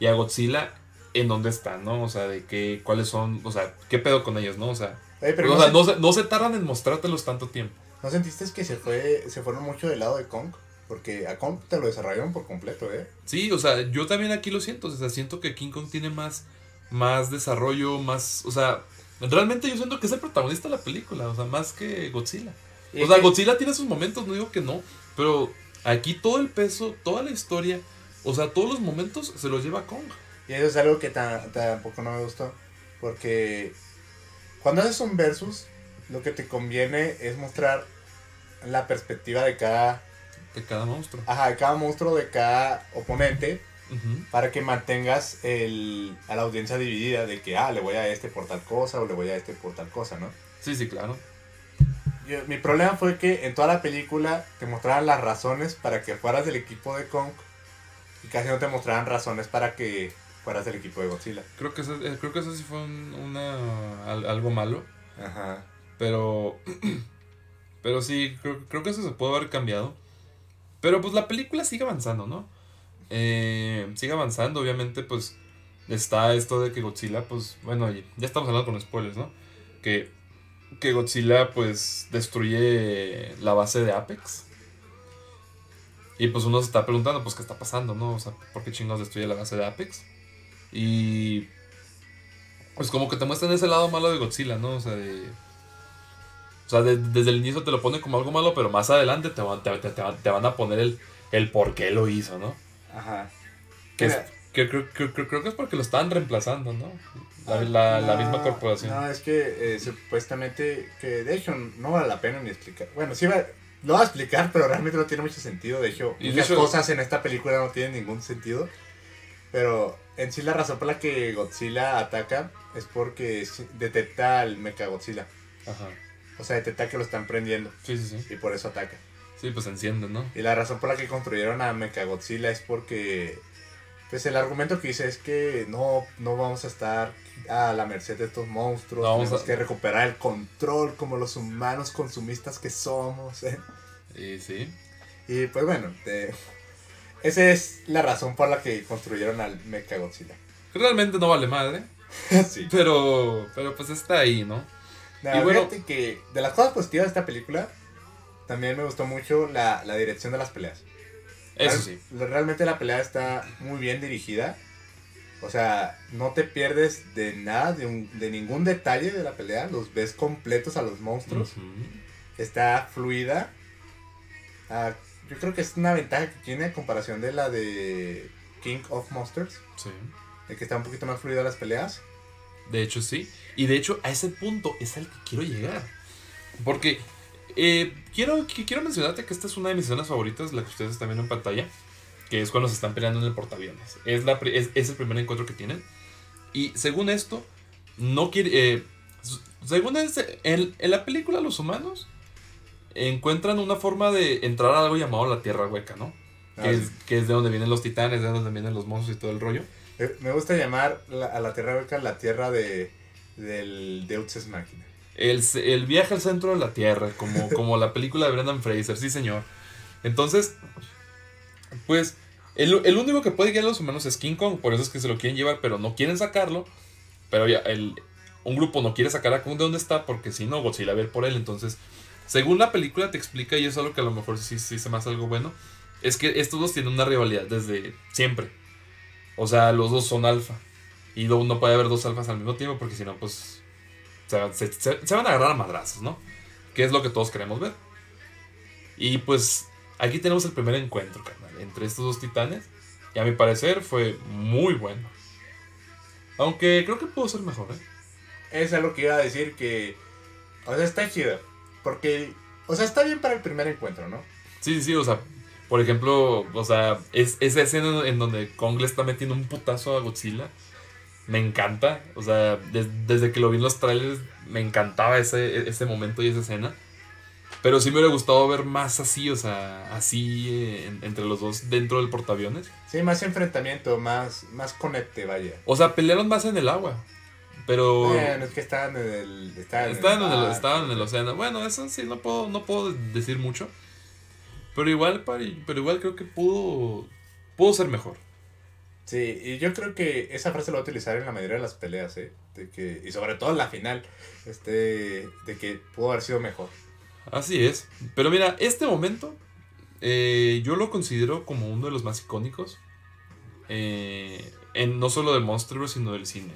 y a Godzilla en dónde están, ¿no? O sea, de qué, cuáles son, o sea, qué pedo con ellos, ¿no? O sea, pero o no, sea no, se, no se tardan en mostrártelos tanto tiempo. ¿no sentiste que se fue se fueron mucho del lado de Kong? Porque a Kong te lo desarrollaron por completo, ¿eh? Sí, o sea, yo también aquí lo siento, o sea, siento que King Kong tiene más, más desarrollo, más, o sea, realmente yo siento que es el protagonista de la película, o sea, más que Godzilla. O sea, Godzilla tiene sus momentos, no digo que no, pero aquí todo el peso, toda la historia, o sea, todos los momentos se los lleva Kong. Y eso es algo que ta- tampoco no me gustó. Porque cuando haces un versus, lo que te conviene es mostrar la perspectiva de cada, De cada monstruo. ajá, de cada monstruo, de cada oponente, para que mantengas el, a la audiencia dividida de que, ah, le voy a este por tal cosa o le voy a este por tal cosa, ¿no? Sí, sí, claro. Yo- mi problema fue que en toda la película te mostraran las razones para que fueras del equipo de Kong y casi no te mostraran razones para que fueras del equipo de Godzilla. Creo que eso, eh, creo que eso sí fue un- una, al- algo malo, Ajá. pero, *clears throat* pero sí, creo, creo que eso se puede haber cambiado. Pero pues la película sigue avanzando, ¿no? Eh, sigue avanzando, obviamente, pues está esto de que Godzilla, pues, bueno, ya estamos hablando con spoilers, ¿no? Que, que Godzilla, pues, destruye la base de Apex. Y pues uno se está preguntando, pues, ¿qué está pasando, no? O sea, ¿por qué chingados destruye la base de Apex? Y... Pues como que te muestran ese lado malo de Godzilla, ¿no? O sea, de... O sea, de- desde el inicio te lo pone como algo malo, pero más adelante te, van- te, te- te van- a poner el, el por qué lo hizo, ¿no? Ajá. Que, es- que creo, creo- creo- creo que es porque lo estaban reemplazando, ¿no? La, la- la No, misma corporación. No, es que eh, supuestamente, que de hecho no vale la pena ni explicar. Bueno, sí va, lo va a explicar, pero realmente no tiene mucho sentido. De hecho, Y de muchas hecho- cosas en esta película no tienen ningún sentido. Pero en sí la razón por la que Godzilla ataca es porque detecta al Mechagodzilla. Ajá. O sea, detecta que lo están prendiendo Sí, sí, sí. y por eso ataca. Sí, pues se enciende, ¿no? Y la razón por la que construyeron a Mechagodzilla es porque, pues el argumento que dice es que no, no vamos a estar a la merced de estos monstruos, No tenemos a- que recuperar el control como los humanos consumistas que somos. ¿eh? Y sí. Y pues bueno, te- esa es la razón por la que construyeron al Mechagodzilla. Realmente no vale madre, *laughs* sí. pero, pero pues está ahí, ¿no? Nada, Y bueno- fíjate que de las cosas positivas de esta película, también me gustó mucho la, la dirección de las peleas. Eso sí. Realmente la pelea está muy bien dirigida. O sea, no te pierdes de nada, de, un- de ningún detalle de la pelea. Los ves completos a los monstruos. Está fluida. Ah, yo creo que es una ventaja que tiene a comparación de la de King of Monsters. Sí. De que está un poquito más fluida las peleas. De hecho, sí. Y de hecho, a ese punto es al que quiero llegar. Porque eh, quiero, quiero mencionarte que esta es una de mis escenas favoritas, la que ustedes están viendo en pantalla. Que es cuando se están peleando en el portaaviones. Es, la, es, es el primer encuentro que tienen. Y según esto, no quiere. eh, según este, en, en la película, los humanos encuentran una forma de entrar a algo llamado la Tierra Hueca, ¿no? Ah, Que, es, sí. que es de donde vienen los titanes, de donde vienen los monstruos y todo el rollo. Eh, Me gusta llamar la- a la Tierra Hueca la Tierra de, del Deus Ex Machina. El, el viaje al centro de la Tierra, como, *laughs* como la película de Brendan Fraser, sí señor. Entonces, pues, el, el único que puede guiar a los humanos es King Kong, por eso es que se lo quieren llevar, pero no quieren sacarlo. Pero ya, el, un grupo no quiere sacar a Kong de donde está, porque si no, Godzilla va a ir por él. Entonces, según la película te explica, y eso es algo que a lo mejor sí, sí se me hace algo bueno, es que estos dos tienen una rivalidad desde siempre. O sea, los dos son alfa. Y no, no puede haber dos alfas al mismo tiempo, porque si no, pues se, se- se- se van a agarrar a madrazos, ¿no? Que es lo que todos queremos ver. Y pues aquí tenemos el primer encuentro, carnal, entre estos dos titanes. Y a mi parecer fue muy bueno. Aunque creo que pudo ser mejor, ¿eh? Eso es lo que iba a decir que... O sea, está chido. Porque... O sea, está bien para el primer encuentro, ¿no? Sí, sí, sí, o sea, por ejemplo, o sea, es, esa escena en donde Kong le está metiendo un putazo a Godzilla. Me encanta, o sea, des- desde que lo vi en los trailers me encantaba ese, ese momento y esa escena. Pero sí me hubiera gustado ver más así, o sea, así eh, en- entre los dos dentro del portaaviones. Sí, más enfrentamiento, más, más conecte, vaya. O sea, pelearon más en el agua. Pero Bueno, es que estaban en el... Estaban, estaban, en el, mar, estaban en el océano. Bueno, eso sí, no puedo, no puedo decir mucho. Pero igual, pero igual creo que pudo, pudo ser mejor. Sí, y yo creo que esa frase la va a utilizar en la mayoría de las peleas, ¿eh? De que, y sobre todo en la final, este, de que pudo haber sido mejor. Así es. Pero mira, este momento eh, yo lo considero como uno de los más icónicos. eh, en, no solo del monstruo, sino del cine.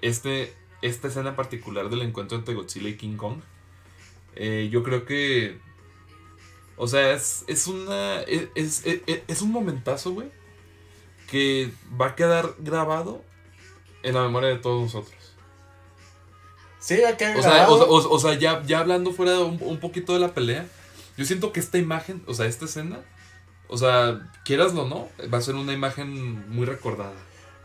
Este, esta escena en particular del encuentro entre Godzilla y King Kong. eh, yo creo que. O sea, es, es una. Es, es, es- es un momentazo, güey. Que va a quedar grabado en la memoria de todos nosotros. Sí, va a quedar O sea, grabado. o, o- o sea, ya, ya hablando fuera de un, un poquito de la pelea, yo siento que esta imagen, o sea, esta escena, o sea, quieraslo o no, va a ser una imagen muy recordada.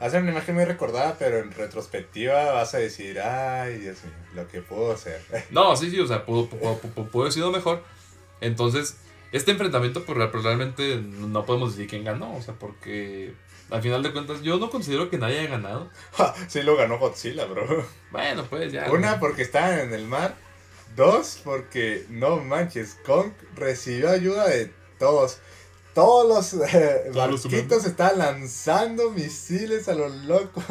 Va a ser una imagen muy recordada, pero en retrospectiva vas a decir, ay, Dios mío, lo que puedo hacer. *laughs* No, sí, sí, o sea, pudo, pudo, pudo- pudo haber sido mejor. Entonces, este enfrentamiento, pues real- realmente no podemos decir quién ganó, o sea, porque al final de cuentas yo no considero que nadie haya ganado. *laughs* sí lo ganó Godzilla, bro. Bueno, pues ya. Una, porque estaban en el mar. Dos, porque no manches, Kong recibió ayuda de todos. Todos los eh, Todos barquitos estaban lanzando misiles a lo loco.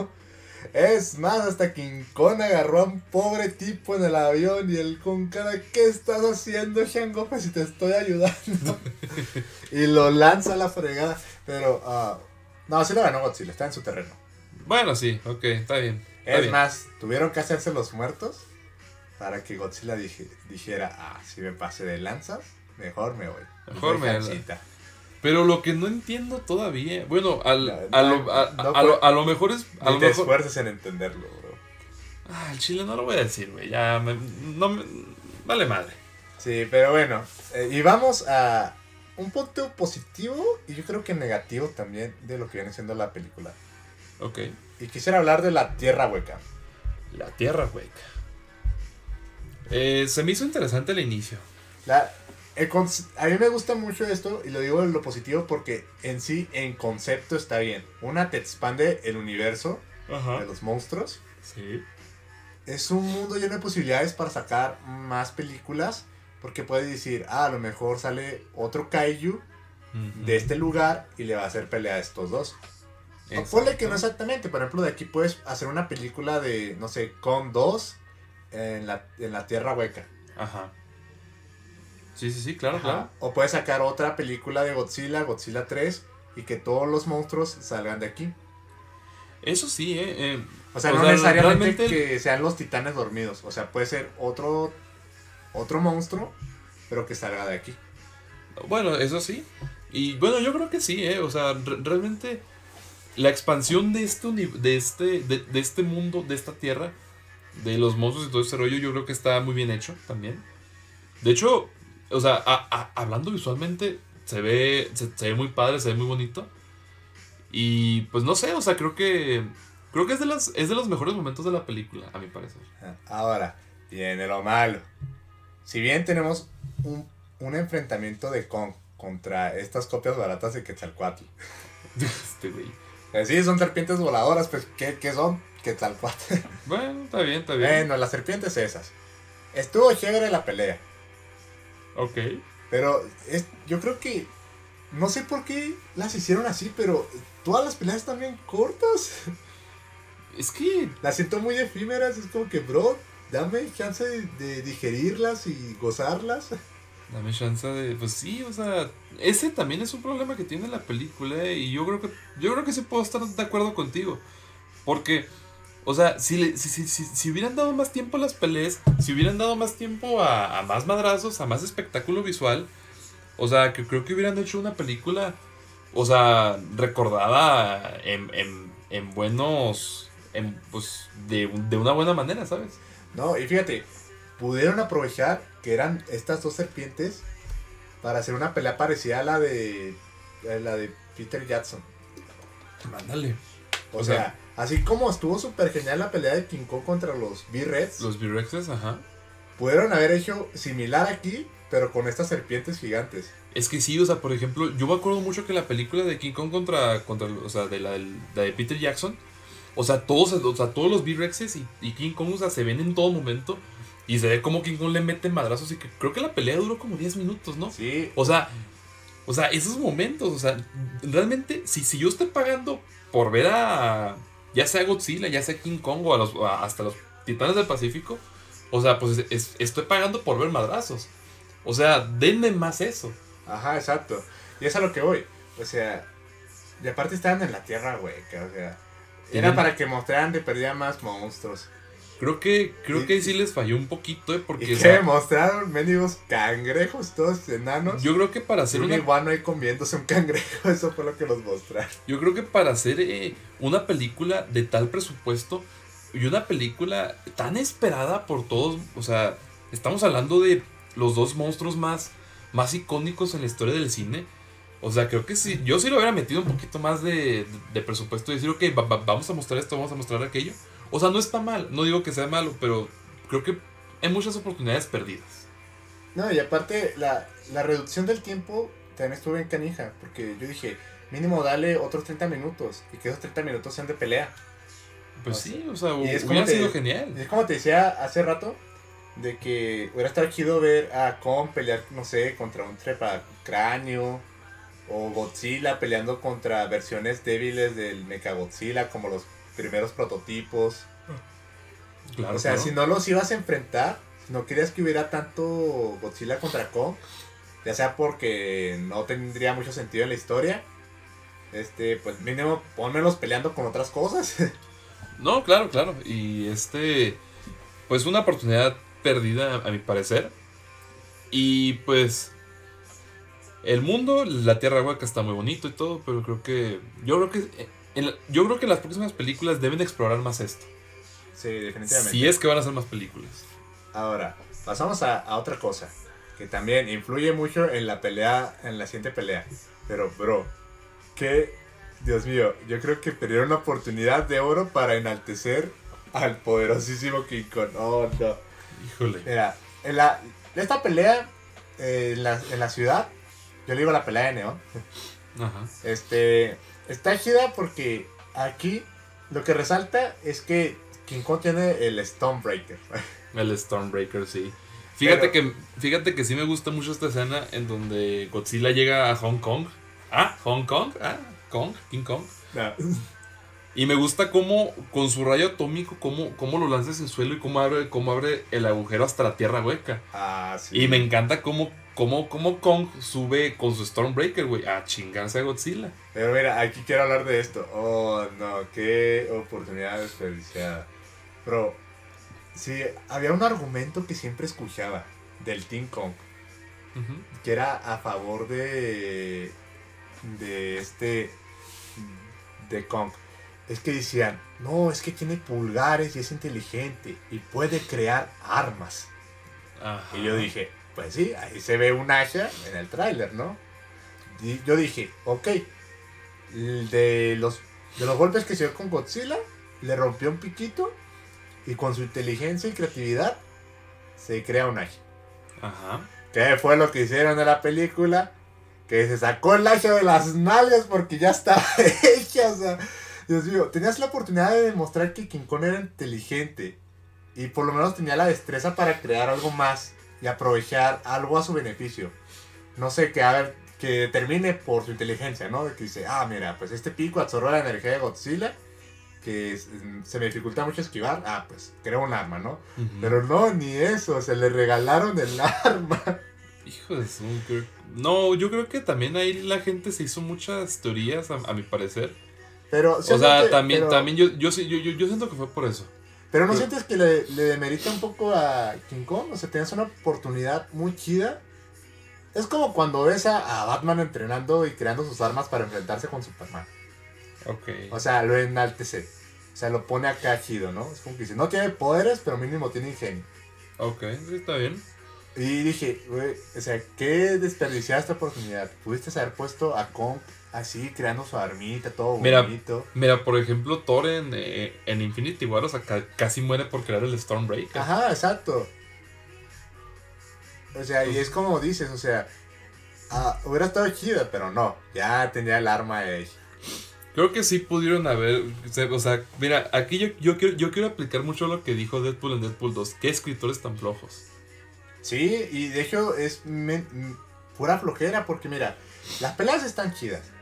Es más, hasta King Kong agarró a un pobre tipo en el avión y el con cara, ¿qué estás haciendo, Shango? Pues si te estoy ayudando. *laughs* y lo lanza a la fregada. Pero, ah, no, sí lo ganó Godzilla, está en su terreno. Bueno, sí, ok, está bien. está Es bien. más, tuvieron que hacerse los muertos para que Godzilla dije- dijera, ah, si me pasé de lanzas, mejor me voy. Mejor me- Descansita". Pero lo que no entiendo todavía, bueno, al, No, a, lo, a, no a lo, a lo mejor es... A Ni lo te mejor, esfuerces en entenderlo, bro. Ah, el chile no lo voy a decir, güey. Ya me, no me- Vale madre. Sí, pero bueno, eh, y vamos a un punto positivo y yo creo que negativo también de lo que viene siendo la película. Ok. Y quisiera hablar de la Tierra Hueca. La tierra hueca. Eh, se me hizo interesante el inicio. La, el a mí me gusta mucho esto y lo digo en lo positivo porque en sí, en concepto está bien. Una te expande el universo Ajá. de los monstruos. Sí. es un mundo lleno de posibilidades para sacar más películas. Porque puedes decir, ah, a lo mejor sale otro kaiju de este lugar y le va a hacer pelea a estos dos. O ponle que no exactamente, por ejemplo, de aquí puedes hacer una película de, no sé, con dos en la, en la Tierra Hueca. Ajá. Sí, sí, sí, claro, Ajá. claro. O puedes sacar otra película de Godzilla, Godzilla 3, y que todos los monstruos salgan de aquí. Eso sí, eh. eh, O sea, O no sea, necesariamente que sean los titanes dormidos. O sea, puede ser otro, otro monstruo, pero que salga de aquí. Bueno, eso sí. Y bueno, yo creo que sí, ¿eh? O sea, re- realmente la expansión de este, de, este, de, de este mundo, de esta tierra, de los monstruos y todo ese rollo, yo creo que está muy bien hecho también. De hecho, o sea, a- a- hablando visualmente, se ve, se, se ve muy padre, se ve muy bonito. Y pues no sé, o sea, creo que... Creo que es de, las, es de los mejores momentos de la película, a mi parecer. Ahora, viene lo malo. Si bien tenemos un, un enfrentamiento de Kong contra estas copias baratas de Quetzalcoatl. *laughs* Este güey. Eh, Sí, son serpientes voladoras, pues ¿qué, qué son? Quetzalcoatl. *laughs* Bueno, está bien, está bien. bueno, las serpientes esas. Estuvo chévere la pelea. Ok. Pero es, yo creo que. No sé por qué las hicieron así, pero todas las peleas están bien cortas. Es que Las siento muy efímeras. Es como que, bro, dame chance de, digerirlas y gozarlas. Dame chance de. Pues sí, o sea. Ese también es un problema que tiene la película. eh, Y yo creo que. Yo creo que sí puedo estar de acuerdo contigo. Porque. O sea, si, le- si, si, si, hubieran dado más tiempo a las peleas, si hubieran dado más tiempo a, a más madrazos, a más espectáculo visual, o sea, que creo que hubieran hecho una película, o sea, recordada en, en, en buenos, en, pues, de, de una buena manera, ¿sabes? No, y fíjate, pudieron aprovechar que eran estas dos serpientes para hacer una pelea parecida a la de, a la de Peter Jackson. Mándale. O, O sea, sea, así como estuvo súper genial la pelea de King Kong contra los B-Reds, Los V-Rexes, ajá. pudieron haber hecho similar aquí, pero con estas serpientes gigantes. Es que sí, o sea, por ejemplo, yo me acuerdo mucho que la película de King Kong contra, contra o sea, de la de Peter Jackson, o sea, todos, o sea, todos los B-Rexes y, y King Kong, o sea, se ven en todo momento y se ve como King Kong le mete madrazos y que creo que la pelea duró como 10 minutos, ¿no? Sí, O sea, O sea, esos momentos, o sea, realmente, si, si yo estoy pagando por ver a, ya sea Godzilla, ya sea King Kong o a los, hasta los Titanes del Pacífico, o sea, pues estoy pagando por ver madrazos. O sea, denme más eso. Ajá, exacto. Y es a lo que voy. O sea, y aparte estaban en la tierra hueca, o sea, era para que mostraran de perdida más monstruos. Creo que, creo que sí les falló un poquito, ¿eh? Porque. ¿Y qué? ¿Mostraron mendigos cangrejos todos enanos? Yo creo que para hacer un una. iguano ahí comiéndose un cangrejo, *laughs* eso fue lo que nos mostraron. Yo creo que para hacer eh, una película de tal presupuesto y una película tan esperada por todos, o sea, estamos hablando de los dos monstruos más, más icónicos en la historia del cine. O sea, creo que sí, yo sí lo hubiera metido un poquito más de, de presupuesto y decir, ok, vamos a mostrar esto, vamos a mostrar aquello. O sea, no está mal, no digo que sea malo, pero creo que hay muchas oportunidades perdidas. No, y aparte, la, la reducción del tiempo también estuvo en canija, porque yo dije, mínimo dale otros 30 minutos y que esos 30 minutos sean de pelea. Pues sí, o sea, hubiera sido genial. Es como te decía hace rato, de que hubiera estado chido ver a Kong pelear, no sé, contra un trepa cráneo. O Godzilla peleando contra versiones débiles del Mechagodzilla, como los primeros prototipos. o sea, si no los ibas a enfrentar, no querías que hubiera tanto Godzilla contra Kong, ya sea porque no tendría mucho sentido en la historia, este, pues mínimo pónmelos peleando con otras cosas. *laughs* no, claro, claro. Y este, pues una oportunidad perdida a mi parecer. Y pues el mundo, la Tierra Hueca está muy bonito y todo, pero creo que yo creo que yo creo que las próximas películas deben explorar más esto. Sí, definitivamente. Si es que van a ser más películas. Ahora, pasamos a, otra cosa. Que también influye mucho en la pelea, en la siguiente pelea. Pero, bro, que, Dios mío, yo creo que perdieron una oportunidad de oro para enaltecer al poderosísimo King Kong. Oh, no. Híjole. Mira, en la, esta pelea, eh, en, la, en la ciudad, yo le digo la pelea de Neon. Ajá. Este, Está chida porque aquí lo que resalta es que King Kong tiene el Stormbreaker. *laughs* El Stormbreaker, sí. Fíjate, que, fíjate que sí me gusta mucho esta escena en donde Godzilla llega a Hong Kong. Ah, Hong Kong. Ah, Kong, King Kong. Y me gusta cómo, con su rayo atómico, cómo, cómo lo lanza en el suelo y cómo abre, cómo abre el agujero hasta la tierra hueca. Ah, sí. Y me encanta cómo ¿Cómo, Kong sube con su Stormbreaker, güey? A chingarse a Godzilla. Pero mira, aquí quiero hablar de esto. Oh, no, qué oportunidad desperdiciada. Pero, sí, había un argumento que siempre escuchaba del Team Kong. Que era a favor de. de este. de Kong. Es que decían, no, es que tiene pulgares y es inteligente y puede crear armas. Y yo dije, pues sí, ahí se ve un Asha en el tráiler, ¿no? Y yo dije, ok, de los, de los golpes que se dio con Godzilla, le rompió un piquito y con su inteligencia y creatividad se crea un Asha. Ajá. ¿Qué fue lo que hicieron en la película? Que se sacó el Asha de las nalgas porque ya estaba *laughs* hecha, o sea, Dios mío, tenías la oportunidad de demostrar que King Kong era inteligente y por lo menos tenía la destreza para crear algo más y aprovechar algo a su beneficio. No sé, que, haga, que determine por su inteligencia, ¿no? Que dice, ah, mira, pues este pico absorbe la energía de Godzilla, que mm, se me dificulta mucho esquivar, ah, pues creo un arma, ¿no? Pero no, ni eso, se le regalaron el *laughs* arma. Hijo de su... No, yo creo que también ahí la gente se hizo muchas teorías, a, mi parecer. Pero, o sea, también, también yo, yo, yo, yo siento que fue por eso. Pero ¿no sientes que le, le, demerita un poco a King Kong? O sea, tienes una oportunidad muy chida. Es como cuando ves a, Batman entrenando y creando sus armas para enfrentarse con Superman. Ok. O sea, lo enaltece. O sea, lo pone acá chido, ¿no? Es como que dice, no tiene poderes, pero mínimo tiene ingenio. Ok, está bien. Y dije, güey, o sea, qué desperdiciada esta oportunidad. Pudiste haber puesto a Kong así, creando su armita, todo mira, bonito. Mira, por ejemplo, Thor en, eh, en Infinity War, o sea, casi muere por crear el Stormbreaker. Ajá, exacto. O sea, y es como dices, o sea, ah, hubiera estado chido, pero no, ya tenía el arma de... Creo que sí pudieron haber, o sea, mira, aquí yo, yo, quiero, yo quiero aplicar mucho lo que dijo Deadpool en Deadpool 2. ¿Qué escritores tan flojos? Sí, y de hecho es pura flojera, porque mira, las peleas están chidas.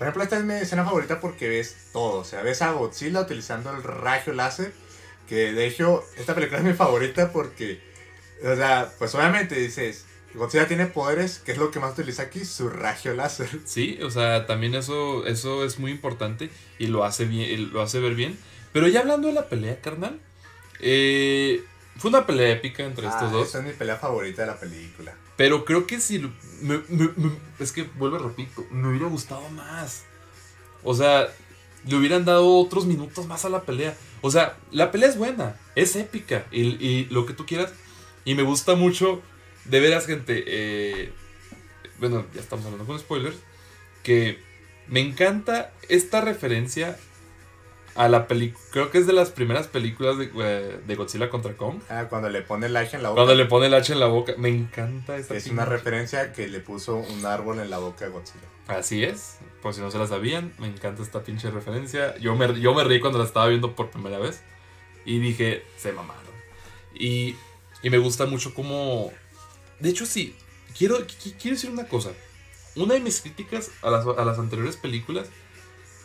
Por ejemplo, esta es mi escena favorita porque ves todo. O sea, ves a Godzilla utilizando el rayo láser. Que de hecho, esta película es mi favorita porque, o sea, pues obviamente dices, Godzilla tiene poderes, ¿qué es lo que más utiliza aquí? Su rayo láser. *laughs* Sí, o sea, también eso, eso es muy importante y lo hace, bien, lo hace ver bien. Pero ya hablando de la pelea, carnal, eh, fue una pelea épica entre estos Ah, dos. Esa es mi pelea favorita de la película. Pero creo que si. me- me- me- es que, vuelvo a repito, me hubiera gustado más. O sea, le hubieran dado otros minutos más a la pelea. O sea, la pelea es buena, es épica y, y lo que tú quieras. Y me gusta mucho, de veras, gente. eh, bueno, ya estamos hablando con spoilers. Que me encanta esta referencia a la película. Creo que es de las primeras películas de, de Godzilla contra Kong. Ah, cuando le pone el hacha en la boca. Cuando le pone el hacha en la boca. Me encanta esta Es una referencia que le puso un árbol en la boca a Godzilla. Así es, por si no se la sabían, me encanta esta pinche referencia. Yo me, yo me reí cuando la estaba viendo por primera vez y dije, se mamaron. Y, y me gusta mucho como... De hecho, sí, quiero, qui- quiero decir una cosa. Una de mis críticas a las, a las anteriores películas,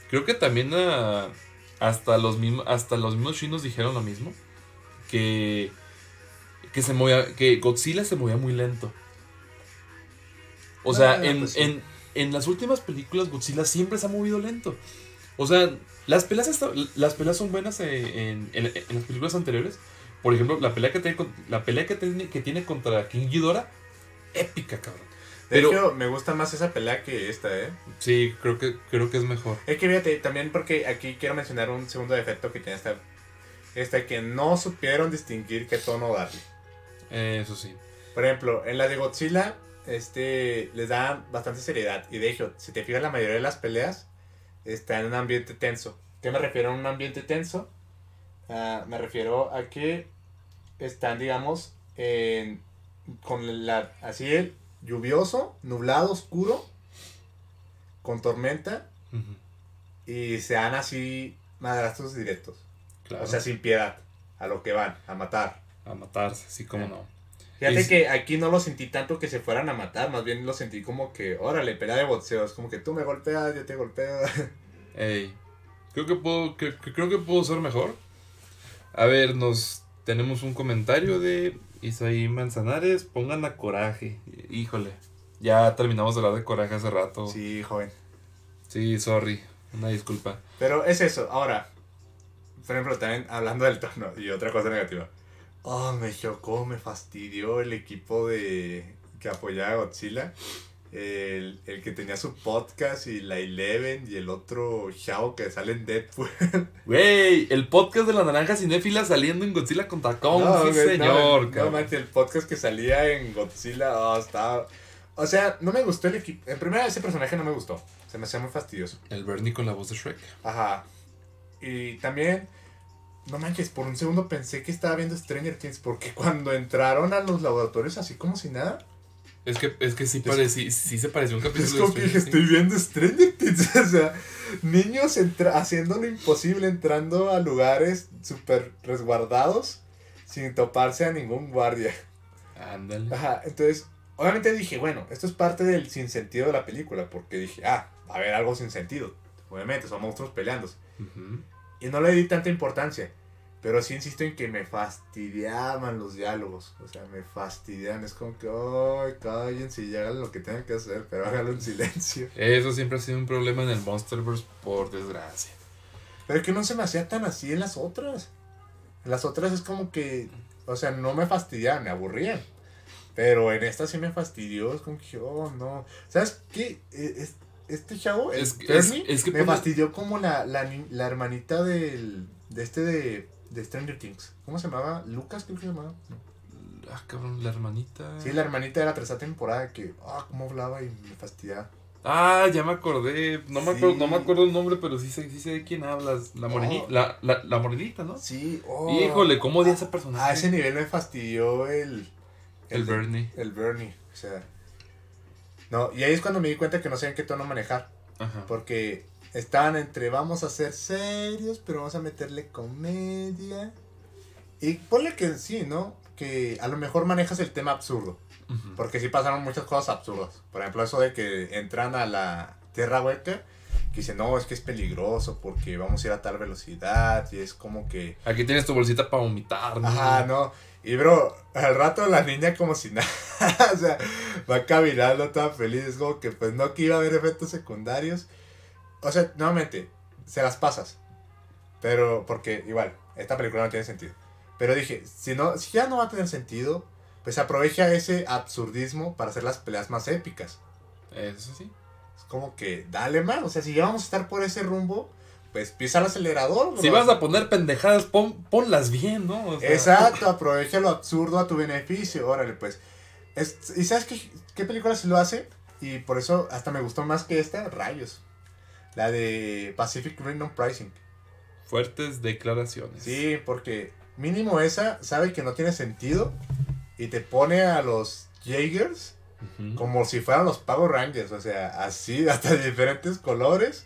creo que también a- hasta, los mismos, hasta los mismos chinos dijeron lo mismo. Que, que, se movía, que Godzilla se movía muy lento. O sea, Ah, en, pues sí. en, en las últimas películas Godzilla siempre se ha movido lento. O sea, las peleas, esta- las peleas son buenas en, en- en las películas anteriores. Por ejemplo, la pelea que tiene, la pelea que tiene, que tiene contra King Ghidorah, épica, cabrón. De Pero- hecho, me gusta más esa pelea que esta, ¿eh? Sí, creo que, creo que es mejor. Es que fíjate, también porque aquí quiero mencionar un segundo defecto que tiene esta. Esta que no supieron distinguir qué tono darle. Eh, eso sí. Por ejemplo, en la de Godzilla, este, les da bastante seriedad. Y de hecho, si te fijas, la mayoría de las peleas está en un ambiente tenso. ¿Qué me refiero a un ambiente tenso? Ah, me refiero a que están, digamos, en, con la, así el lluvioso, nublado, oscuro, con tormenta, y se dan así madrazos directos. Claro. O sea, sin piedad, a lo que van, a matar. a matarse, sí, como no. Fíjate que aquí no lo sentí tanto que se fueran a matar, más bien lo sentí como que, órale, pelea de boxeo, es como que tú me golpeas, yo te golpeo. *laughs* Ey, creo que puedo, que- que- creo que puedo ser mejor. A ver, nos tenemos un comentario de Isaí Manzanares. Pongan a coraje. Híjole, ya terminamos de hablar de coraje hace rato. Sí, Sí, joven. sorry, una disculpa. Pero es eso, ahora, por ejemplo, también hablando del tono y otra cosa negativa. Oh, me chocó, me fastidió el equipo de que apoyaba a Godzilla. El, el que tenía su podcast y la Eleven y el otro Shao que sale en Deadpool. *laughs* Güey, el podcast de la naranja cinéfila saliendo en Godzilla contra Kong. No, sí, señor. No, no el podcast que salía en Godzilla, oh, estaba... O sea, no me gustó el equipo. En primera, ese personaje no me gustó. Se me hacía muy fastidioso. el Bernie con la voz de Shrek. Ajá. Y también, no manches, por un segundo pensé que estaba viendo Stranger Things. Porque cuando entraron a los laboratorios así como si nada, Es que, es que sí, parecí, sí se pareció un capítulo es de como que dije, estoy viendo Stranger Things. *laughs* O sea, niños haciendo lo imposible, entrando a lugares súper resguardados sin toparse a ningún guardia. Ándale. Ajá, entonces, obviamente dije, bueno, esto es parte del sinsentido de la película, porque dije, ah, va a haber algo sin sentido. Obviamente, son monstruos peleándose. Y no le di tanta importancia, pero sí insisto en que me fastidiaban los diálogos. O sea, me fastidian. Es como que, ay, cállense y hagan lo que tengan que hacer, pero háganlo en silencio. *laughs* Eso siempre ha sido un problema en el Monsterverse, por desgracia. Pero es que no se me hacía tan así en las otras. En las otras es como que, o sea, no me fastidiaban, me aburrían. Pero en esta sí me fastidió, es como que, oh, no. ¿Sabes qué? Eh, es- Este chavo, el Es que- Bernie, es- es que me fastidió como la, la, la hermanita del, de este de, de Stranger Things. ¿Cómo se llamaba? Lucas, creo que se llamaba. Ah, cabrón, la hermanita. Sí, la hermanita de la tercera temporada que, ah, cómo hablaba y me fastidiaba. Ah, ya me acordé. No me, Sí. acuerdo, no me acuerdo el nombre, pero sí sé, sí sé de quién hablas. La, morenita, Oh. la, la, la morenita, ¿no? Sí, oh. Híjole, ¿cómo odia ese personaje? A ese nivel me fastidió el... El Bernie. El Bernie, o sea... No, y ahí es cuando me di cuenta que no sabían qué tono manejar. Ajá. Porque estaban entre vamos a ser serios, pero vamos a meterle comedia. Y ponle que sí, ¿no? Que a lo mejor manejas el tema absurdo. Porque sí pasaron muchas cosas absurdas. Por ejemplo, eso de que entran a la tierra hueca. Que dicen, no, es que es peligroso porque vamos a ir a tal velocidad. Y es como que. Aquí tienes tu bolsita para vomitar, ¿no? Ajá, no. Y bro, al rato la niña como si *laughs* nada. o sea, va caminando toda feliz. Es como que pues no que iba a haber efectos secundarios. O sea, nuevamente, se las pasas. Pero, porque igual, esta película no tiene sentido. Pero dije, si, no, si ya no va a tener sentido, pues aprovecha ese absurdismo para hacer las peleas más épicas. Eso sí. Es como que, dale más. O sea, si ya vamos a estar por ese rumbo, pues pisa el acelerador. bro. Si vas a poner pendejadas, pon, ponlas bien, ¿no? O sea, Exacto, aprovecha lo absurdo a tu beneficio. Órale, pues. Es- ¿Y sabes qué, qué película sí lo hace? Y por eso hasta me gustó más que esta, Rayos. La de Pacific Rim Pricing. Fuertes declaraciones. Sí, porque mínimo esa sabe que no tiene sentido y te pone a los Jaegers como si fueran los Power Rangers, o sea, así, *laughs* hasta de diferentes colores,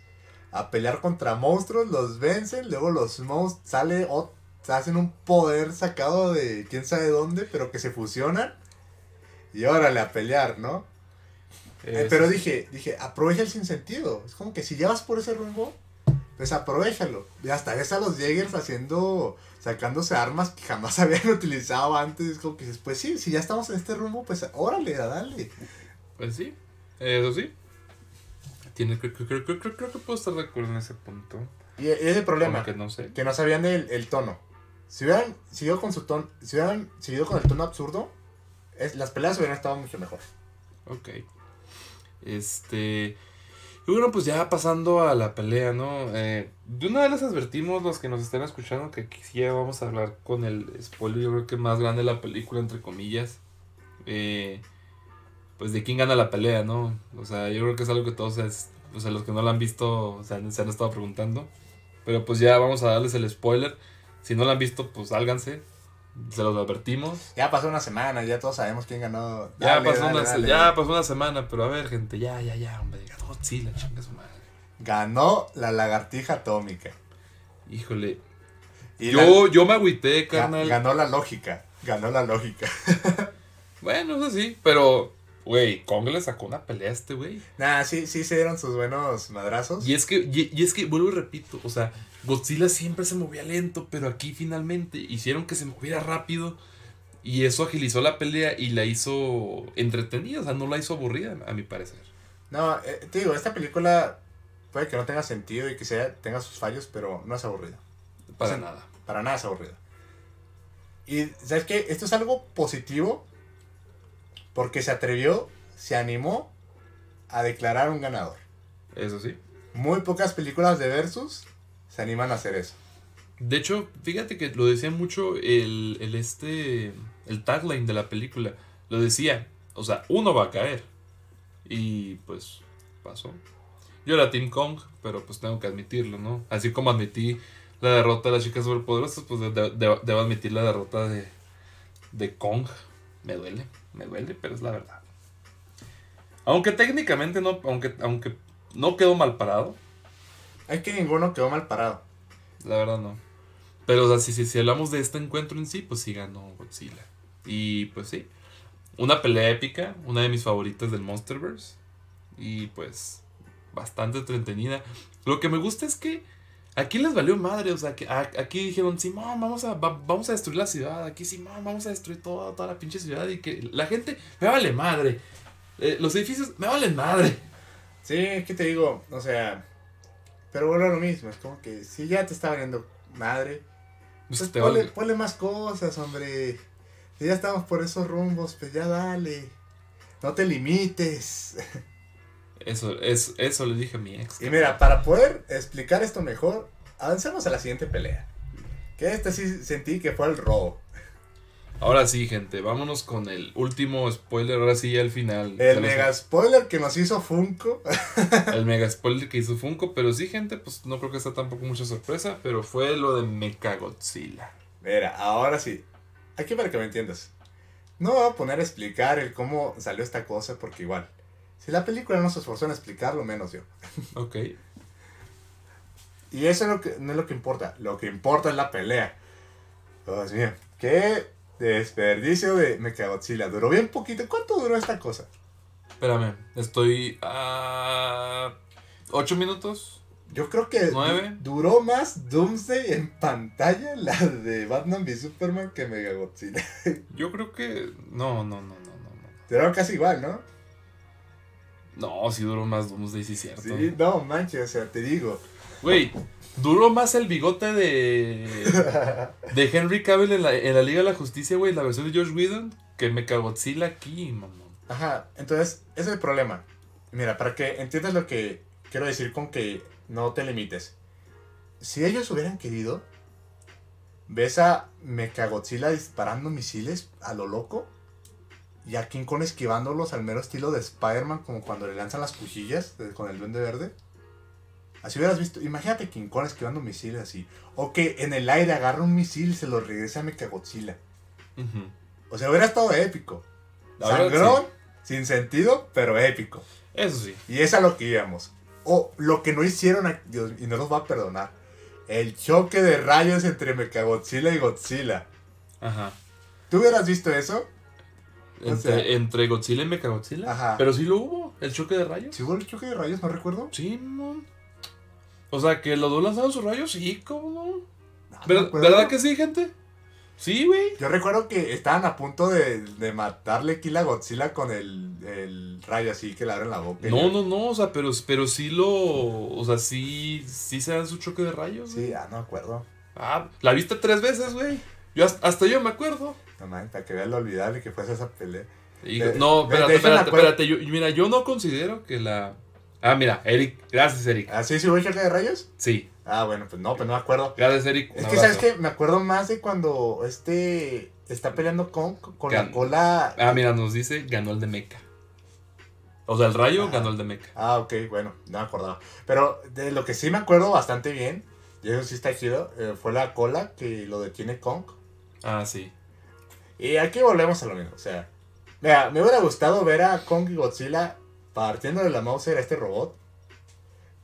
a pelear contra monstruos, los vencen, luego los monstruos sale o hacen un poder sacado de quién sabe dónde, pero que se fusionan y órale a pelear, ¿no? Eh, Eso pero dije, dije, aprovecha el sinsentido. Es como que si ya vas por ese rumbo, pues aprovechalo. Y hasta ves a los Jaegers haciendo, sacándose armas que jamás *laughs* habían utilizado antes. Es como que dices, pues sí, si ya estamos en este rumbo, pues órale, a darle. Pues sí, eso sí. Tiene, creo, creo, creo, creo, que puedo estar de acuerdo en ese punto. Y ese es el problema, Aunque no sé. que no sabían el, el tono. Si hubieran seguido con su tono, si hubieran seguido con el tono absurdo, es, las peleas hubieran estado mucho mejor. Ok. Este. Y bueno, pues ya pasando a la pelea, ¿no? Eh, de una vez les advertimos los que nos están escuchando que aquí sí vamos a hablar con el spoiler, yo creo que más grande de la película, entre comillas. Eh, pues de quién gana la pelea, ¿no? O sea, yo creo que es algo que todos, es, o sea, los que no lo han visto, o sea, se han estado preguntando. Pero pues ya vamos a darles el spoiler. Si no lo han visto, pues sálganse. Se los advertimos. Ya pasó una semana, ya todos sabemos quién ganó. Ya, pasó dale, una, dale, ya pasó una semana, pero a ver, gente, ya, ya, ya, hombre. Ganó Godzilla, chinga su madre. Ganó la lagartija atómica. Híjole. Y yo, yo me agüité, carnal. Ganó la lógica. Ganó la lógica. *laughs* Bueno, eso sí, pero, güey, Kong le sacó una pelea a este güey. Nah, sí, sí se dieron sus buenos madrazos. Y es que, y, y es que, vuelvo y repito, o sea, Godzilla siempre se movía lento, pero aquí finalmente hicieron que se moviera rápido. Y eso agilizó la pelea y la hizo entretenida, o sea, no la hizo aburrida, a mi parecer. No, eh, te digo, esta película puede que no tenga sentido y que sea, tenga sus fallos, pero no es aburrida. Para nada. Para nada es aburrida. Y, ¿sabes qué? Esto es algo positivo porque se atrevió, se animó a declarar un ganador. Eso sí. Muy pocas películas de Versus se animan a hacer eso. De hecho, fíjate que lo decía mucho el, el este, el tagline de la película. Lo decía, o sea, uno va a caer. Y pues pasó. Yo era Team Kong, pero pues tengo que admitirlo, ¿no? Así como admití la derrota de las chicas superpoderosas, pues de- de- debo admitir la derrota de, de Kong. Me duele, me duele, pero es la verdad. Aunque técnicamente no, aunque, aunque no quedó mal parado, Es que ninguno quedó mal parado. La verdad no. Pero, o sea, si, si, si hablamos de este encuentro en sí, pues sí ganó Godzilla. Y pues sí. Una pelea épica, una de mis favoritas del Monsterverse. Y pues, bastante entretenida. Lo que me gusta es que aquí les valió madre. O sea, que aquí dijeron, Simón, vamos a, va- vamos a destruir la ciudad. Aquí, Simón, vamos a destruir toda, toda la pinche ciudad. Y que la gente, me vale madre. Eh, los edificios, me valen madre. Sí, es que te digo, o sea, pero vuelvo a lo mismo, es como que si ya te está valiendo madre, Pues pues te ponle, vale. ponle más cosas, hombre. Si ya estamos por esos rumbos, pues ya dale. No te limites. Eso, eso, eso le dije a mi ex. Y mira, para poder explicar esto mejor, avancemos a la siguiente pelea. Que este sí sentí que fue el robo. Ahora sí, gente, vámonos con el último spoiler, ahora sí ya al final. El mega spoiler que nos hizo Funko. *laughs* el mega spoiler que hizo Funko, pero sí, gente, pues no creo que sea tampoco mucha sorpresa, pero fue lo de Mechagodzilla. Mira, ahora sí. Aquí para que me entiendas. No voy a poner a explicar el cómo salió esta cosa porque igual. Si la película no se esforzó en explicarlo, menos yo. *laughs* Ok. Y eso es lo que, no es lo que importa. Lo que importa es la pelea. Dios mío. Desperdicio de Mechagodzilla. Duró bien poquito. ¿Cuánto duró esta cosa? Espérame, estoy a... ¿Ocho minutos? Yo creo que ¿Nueve? du- duró más Doomsday en pantalla la de Batman v Superman que Mechagodzilla. *laughs* Yo creo que... No, no, no, no, no. no. Duraron casi igual, ¿no? No, sí duró más Doomsday, sí, cierto. Sí, no, manches, o sea, te digo. Güey, duró más el bigote de... De Henry Cavill en la, en la Liga de la Justicia, güey, la versión de George Whedon, que Mechagodzilla aquí, mamón. Ajá, entonces, ese es el problema. Mira, para que entiendas lo que quiero decir con que no te limites. Si ellos hubieran querido, ves a Mechagodzilla disparando misiles a lo loco y a King Kong esquivándolos al mero estilo de Spider-Man, como cuando le lanzan las cuchillas con el duende verde. Así hubieras visto, imagínate King Kong esquivando misiles así. O que en el aire agarra un misil y se lo regresa a Mechagodzilla. Ujú. O sea, hubiera estado épico. La Sangrón, sin sentido, pero épico. Eso sí. Y es a lo que íbamos. O lo que no hicieron, a- Dios, y no nos va a perdonar. El choque de rayos entre Mechagodzilla y Godzilla. Ajá. ¿Tú hubieras visto eso? O Entre, sea- entre Godzilla y Mechagodzilla. Ajá. Pero sí lo hubo, el choque de rayos. ¿Sí hubo el choque de rayos? No recuerdo. Sí, no. O sea, que los dos lanzaron sus rayos, sí, ¿cómo no? No, ¿Ver- me acuerdo. ¿Verdad que sí, gente? Sí, güey. Yo recuerdo que estaban a punto de, de matarle kill a Godzilla con el, el rayo así que le abren la boca. No, no, no, o sea, pero, pero sí lo. O sea, sí, sí se dan su choque de rayos. Sí, ah, no me acuerdo. Ah, la viste tres veces, güey. Yo hasta, hasta yo me acuerdo. No mames, para que veas lo olvidable que fue esa pelea. Y- De- no, espérate, de espérate, espérate. Yo, mira, yo no considero que la. Ah, mira, Eric. Gracias, Eric. ¿Ah, sí, hubo choque de rayos? Sí, Ah, bueno, pues no, pues no me acuerdo. gracias, Eric. Es que, ¿sabes qué? Me acuerdo más de cuando este está peleando con, con la cola. Ah, mira, nos dice ganó el de Mecha. O sea, el rayo Ajá. ganó el de Mecha. Ah, ok, bueno, no me acordaba. Pero de lo que sí me acuerdo bastante bien, y eso sí está chido, eh, fue la cola que lo detiene Kong. Ah, sí. Y aquí volvemos a lo mismo, o sea, mira, me hubiera gustado ver a Kong y Godzilla partiendo de la Mauser a este robot.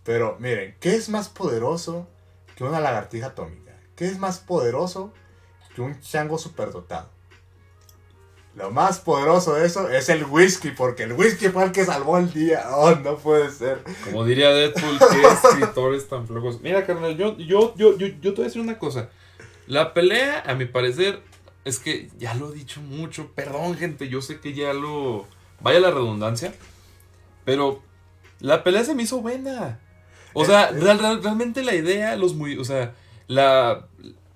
Pero miren, ¿qué es más poderoso que una lagartija atómica? ¿Qué es más poderoso que un chango superdotado? Lo más poderoso de eso es el whisky, porque el whisky fue el que salvó el día. Oh, no puede ser. Como diría Deadpool, qué *laughs* escritores tan flojos. Mira, carnal, yo, yo, yo, yo, yo te voy a decir una cosa. La pelea, a mi parecer, es que ya lo he dicho mucho. Perdón, gente, yo sé que ya lo. Vaya la redundancia. Pero la pelea se me hizo buena. O sea, Eh, eh. real- real- realmente la idea, los muy. O sea, la,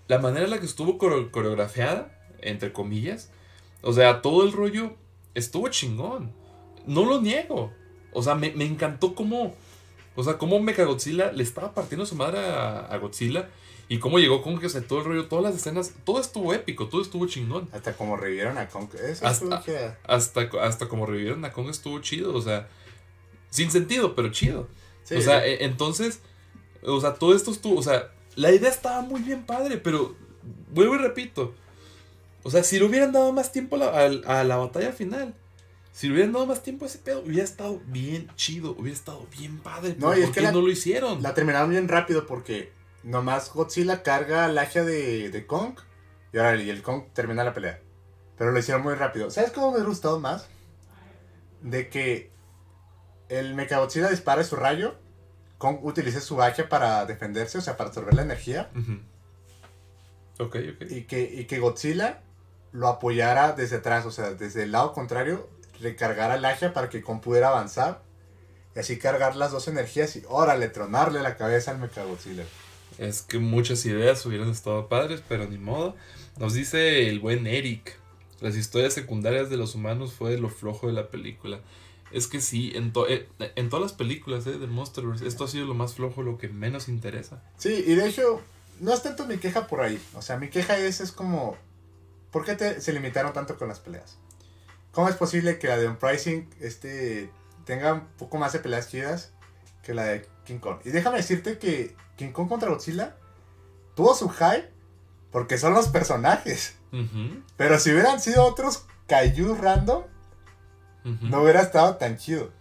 la manera en la que estuvo coreo- coreografiada, entre comillas. O sea, todo el rollo estuvo chingón. No lo niego. O sea, me, me encantó cómo. O sea, cómo Mechagodzilla le estaba partiendo su madre a, a Godzilla. Y cómo llegó que, o sea, todo el rollo, todas las escenas. Todo estuvo épico, todo estuvo chingón. Hasta como revivieron a Kong. Eso Hasta- estuvo chido. Hasta, hasta como revivieron a Kong estuvo chido. O sea, sin sentido, pero chido. Sí, o sea, e- entonces. O sea, todo esto estuvo. O sea, la idea estaba muy bien padre, pero. Vuelvo y repito. O sea, si le hubieran dado más tiempo a la, a- a la batalla final. Si le hubieran dado más tiempo a ese pedo, hubiera estado bien chido, hubiera estado bien padre. No, y es ¿por que la- no lo hicieron? La terminaron bien rápido porque nomás Godzilla carga el hacha de, de Kong y ahora y el Kong termina la pelea. Pero lo hicieron muy rápido. ¿Sabes cómo me hubiera gustado más? De que el Mechagodzilla dispare su rayo, Kong utilice su hacha para defenderse, o sea, para absorber la energía. Ok, ok. y que, y que Godzilla lo apoyara desde atrás, o sea, desde el lado contrario, recargara el hacha para que Kong pudiera avanzar. Y así cargar las dos energías y órale, tronarle la cabeza al Mechagodzilla. Es que muchas ideas hubieran estado padres, pero ni modo. Nos dice el buen Eric. Las historias secundarias de los humanos fue lo flojo de la película. Es que sí, en, to- eh, en todas las películas eh, del Monsterverse, esto ha sido lo más flojo, lo que menos interesa. Sí, y de hecho, no es tanto mi queja por ahí. O sea, mi queja es, es como, ¿por qué te- se limitaron tanto con las peleas? ¿Cómo es posible que la de Unpricing este, tenga un poco más de peleas chidas que la de King Kong? Y déjame decirte que King Kong contra Godzilla tuvo su hype porque son los personajes. Pero si hubieran sido otros Kaiju random, no hubiera estado tan chido.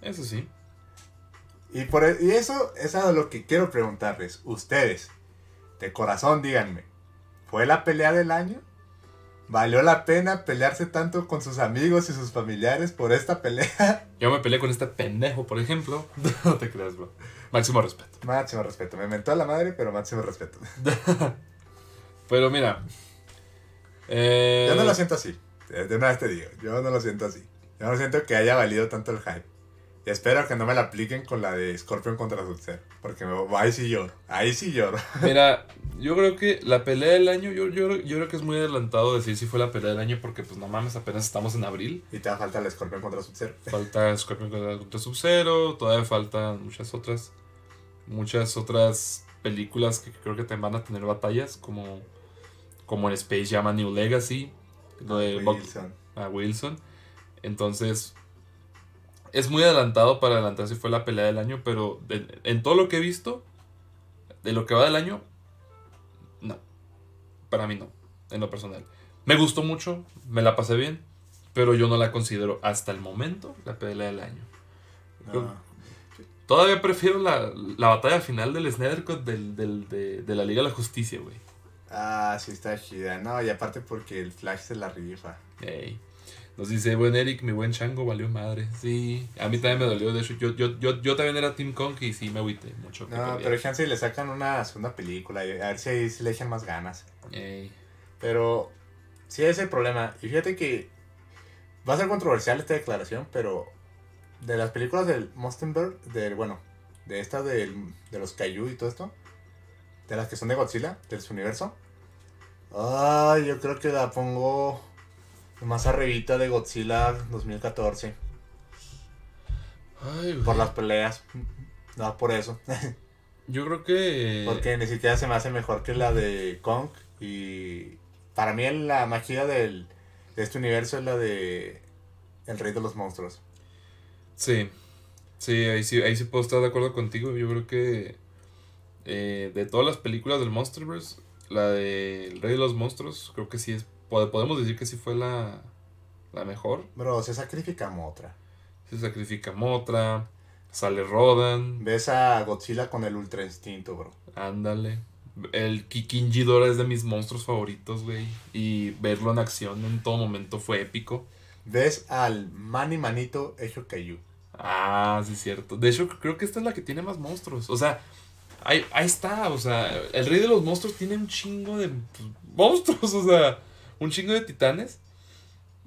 Eso sí. Y, por, e- y eso es a lo que quiero preguntarles. Ustedes, de corazón, díganme. ¿Fue la pelea del año? valió la pena pelearse tanto con sus amigos y sus familiares por esta pelea. *laughs* Yo me peleé con este pendejo, por ejemplo. *laughs* no te creas, bro. Máximo respeto. Máximo respeto. Me mentó a la madre, pero máximo respeto. *laughs* pero mira. Eh... Yo no lo siento así. De una vez te digo. Yo no lo siento así. Yo no siento que haya valido tanto el hype. Y espero que no me la apliquen con la de Scorpion contra sub Porque me, ahí sí lloro. Ahí sí lloro. *laughs* Mira, yo creo que la pelea del año, yo, yo, yo creo que es muy adelantado decir si fue la pelea del año. Porque, pues no mames, apenas estamos en abril. Y te da falta el Scorpion contra sub *laughs* Falta Scorpion contra sub Todavía faltan muchas otras. Muchas otras películas que creo que te van a tener batallas. Como, como en Space Jam New Legacy. Lo de Wilson. A Wilson. Entonces, es muy adelantado para adelantar si fue la pelea del año, pero en todo lo que he visto, de lo que va del año, no. Para mí no, en lo personal. Me gustó mucho, me la pasé bien, pero yo no la considero hasta el momento la pelea del año. Todavía prefiero la, batalla final del Snyder del, de, de, la Liga de la Justicia, güey. Ah, sí está chida. No, y aparte porque el Flash se la rifa. Ey. Nos dice, buen Eric, mi buen chango valió madre. Sí, a mí también me dolió. De hecho, yo, yo, yo, yo también era Team Kong y sí me agüité mucho. No, pero si le sacan una segunda película. A ver si, si le echan más ganas. Pero sí es el problema. Y fíjate que va a ser controversial esta declaración, pero de las películas del Monsterberg, de, bueno, de esta de, de los Kaiju y todo esto, de las que son de Godzilla, del su universo. Ay, yo creo que la pongo más arribita de Godzilla 2014. Ay, por las peleas. No, por eso. Yo creo que. Porque ni siquiera se me hace mejor que la de Kong. Y para mí la magia del, de este universo es la de El Rey de los Monstruos. Sí. Sí, ahí sí, ahí sí puedo estar de acuerdo contigo. Yo creo que eh, de todas las películas del Monsterverse, la de El Rey de los Monstruos, creo que sí es podemos decir que sí fue la, la mejor. Bro, se sacrifica Motra. Se sacrifica Motra. Sale Rodan. Ves a Godzilla con el Ultra Instinto, bro. Ándale. El Kikin Ghidorah es de mis monstruos favoritos, güey. Y verlo en acción en todo momento fue épico. Ves al Mani Manito hecho Kaiju. Ah, sí, es cierto. De hecho, creo que esta es la que tiene más monstruos. O sea, ahí, ahí está. O sea, el rey de los monstruos tiene un chingo de monstruos. *laughs* O sea, un chingo de titanes.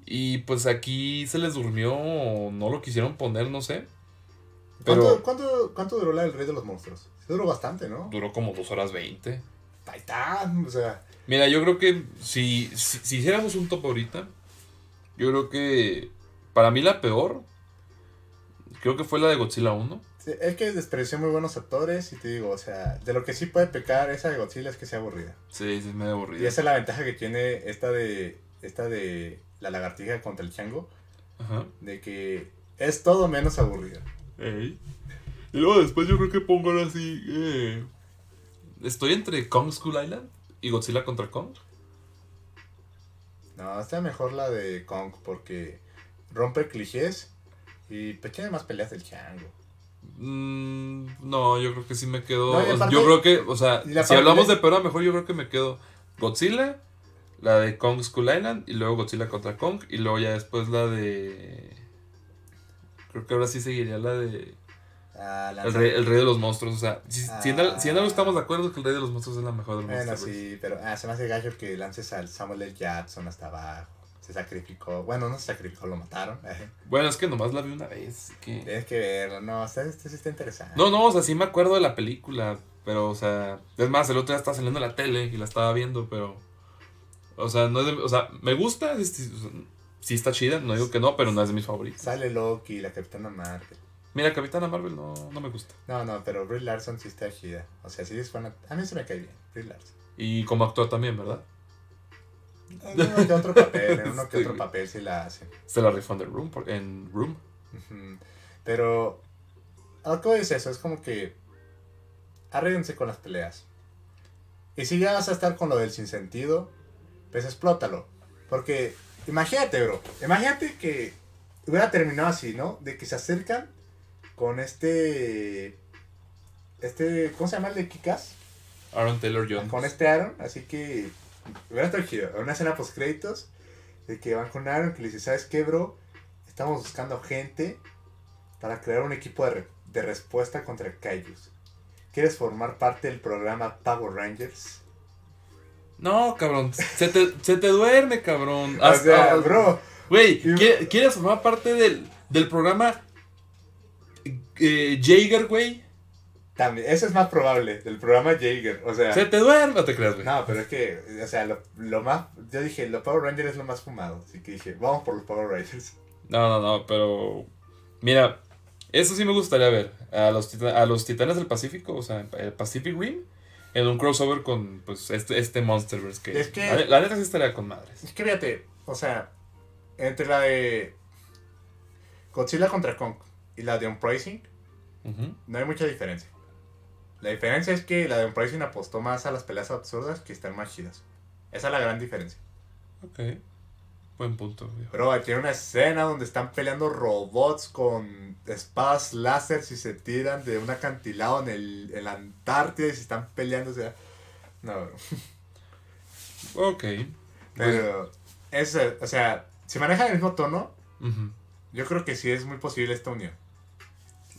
Y pues aquí se les durmió o no lo quisieron poner, no sé. Pero ¿Cuánto, cuánto, duró la del Rey de los Monstruos? duró bastante, ¿no? Duró como dos horas 20. Titan, o sea. Mira, yo creo que si, si, hiciéramos un top ahorita, yo creo que para mí la peor, creo que fue la de Godzilla 1. Es que despreció muy buenos actores y te digo, o sea, de lo que sí puede pecar esa de Godzilla es que sea aburrida. Sí, sí, es medio aburrida. Y esa es la ventaja que tiene esta de, esta de la lagartija contra el chango. Ajá. De que es todo menos aburrido. Y luego después yo creo que pongo ahora así. Eh, estoy entre Kong School Island y Godzilla contra Kong. No, está mejor la de Kong porque rompe clichés y pues tiene más peleas del chango. Mm, no, yo creo que sí me quedo. yo creo que, o sea, si hablamos de peor, mejor yo creo que me quedo Godzilla la de Kong School Island y luego Godzilla contra Kong y luego ya después la de... Creo que ahora sí seguiría la de... Ah, el, rey, el, rey, de los monstruos, o sea, si, si, en, algo estamos de acuerdo que el rey de los monstruos es la mejor del Bueno, sí, pero ah, se me hace gallo que lances al Samuel L. Jackson hasta abajo. Se sacrificó. Bueno, no se sacrificó, lo mataron. *laughs* Bueno, es que nomás la vi una vez. Que... Tienes que verlo, no, o sea, este sí está interesante. No, no, o sea, sí me acuerdo de la película, pero, o sea, es más, el otro día estaba saliendo en la tele y la estaba viendo, pero o sea, no es de, o sea, me gusta, sí está chida, no digo que no, pero no es de mis favoritos. Sale Loki, la Capitana Marvel. Mira, Capitana Marvel no, no me gusta. No, no, pero Brie Larson sí está chida. O sea, sí es buena. A mí se me cae bien, Brie Larson. Y como actor también, ¿verdad? En uno que otro papel, en uno que otro *laughs* papel sí la hace. Se la rifó en Room, en Room. Pero, algo es eso, es como que arréglense con las peleas. Y si ya vas a estar con lo del sinsentido, pues explótalo. Porque imagínate, bro, imagínate que hubiera terminado así, ¿no? De que se acercan con este... Este, ¿cómo se llama el de Kikas? Aaron Taylor Jones. Con este Aaron, así que hubiera estado chido. Una escena post créditos De que van con Aaron que le dice, ¿sabes qué, bro? Estamos buscando gente para crear un equipo de, re- de respuesta contra Kaijus. ¿Quieres formar parte del programa Power Rangers? No, cabrón. Se te, se te duerme, cabrón. O sea, Hasta- bro, Güey, Y- ¿quie- ¿quieres formar parte del, del programa eh, Jaeger, güey? También, eso es más probable, del programa Jaeger. O sea, Se te duerme, te creas, güey. no, pero es que, o sea, lo, lo más, yo dije, los Power Rangers es lo más fumado. Así que dije, vamos por los Power Rangers. No, no, no, pero. Mira, eso sí me gustaría ver. A los, tita- a los Titanes del Pacífico, o sea, el Pacific Rim, en un crossover con pues este, este Monsterverse. Que, Es que- la, la neta sí estaría con madres. Es que fíjate, o sea, entre la de Godzilla contra Kong y la de Unprising, Ujú, no hay mucha diferencia. La diferencia es que la de Unprising apostó más a las peleas absurdas que están más chidas. Esa es la gran diferencia. Ok. Buen punto, güey. Pero tiene una escena donde están peleando robots con espadas láser y se tiran de un acantilado en, el, en la Antártida y se están peleando. O sea, no, bro. Ok. Pero, es, eh, o sea, si manejan el mismo tono, yo creo que sí es muy posible esta unión.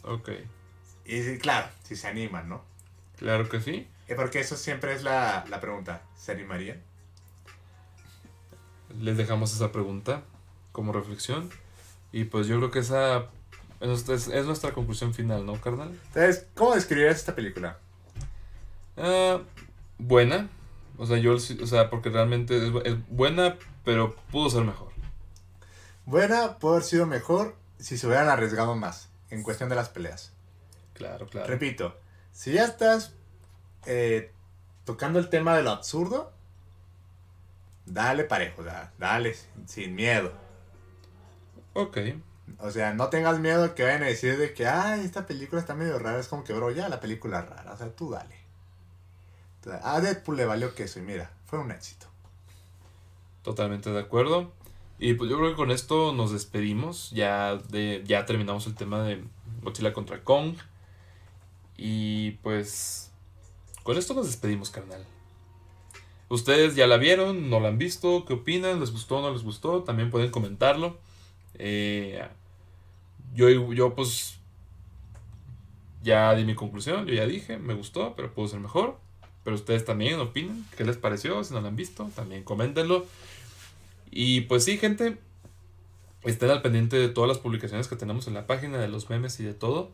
Ok. Y claro, si se animan, ¿no? Claro que sí. Eh, Porque eso siempre es la, la pregunta. ¿Se animarían? Les dejamos esa pregunta como reflexión. Y pues yo creo que esa es, nuestra- es- es nuestra conclusión final, ¿no, carnal? Entonces, ¿cómo describirías esta película? Ah, buena. O sea, yo, o sea, porque realmente es, es buena, pero pudo ser mejor. Buena, puede haber sido mejor si se hubieran arriesgado más en cuestión de las peleas. Claro, claro. Repito, si ya estás eh, tocando el tema de lo absurdo, dale parejo, da- dale sin, miedo. Ok. O sea, no tengas miedo que vayan a decir de que, ay, esta película está medio rara. Es como que, bro, ya la película es rara. O sea, tú dale. Tú dale. A Deadpool le valió queso y mira, fue un éxito. Totalmente de acuerdo. Y pues yo creo que con esto nos despedimos. Ya, de, ya terminamos el tema de Godzilla contra Kong. Y pues con esto nos despedimos, carnal. Ustedes ya la vieron, no la han visto, ¿qué opinan? ¿Les gustó o no les gustó? También pueden comentarlo. Eh, yo, yo pues ya di mi conclusión, yo ya dije, me gustó, pero pudo ser mejor. Pero ustedes también opinan, ¿qué les pareció? Si no la han visto, también coméntenlo. Y pues sí, gente, estén al pendiente de todas las publicaciones que tenemos en la página, de los memes y de todo.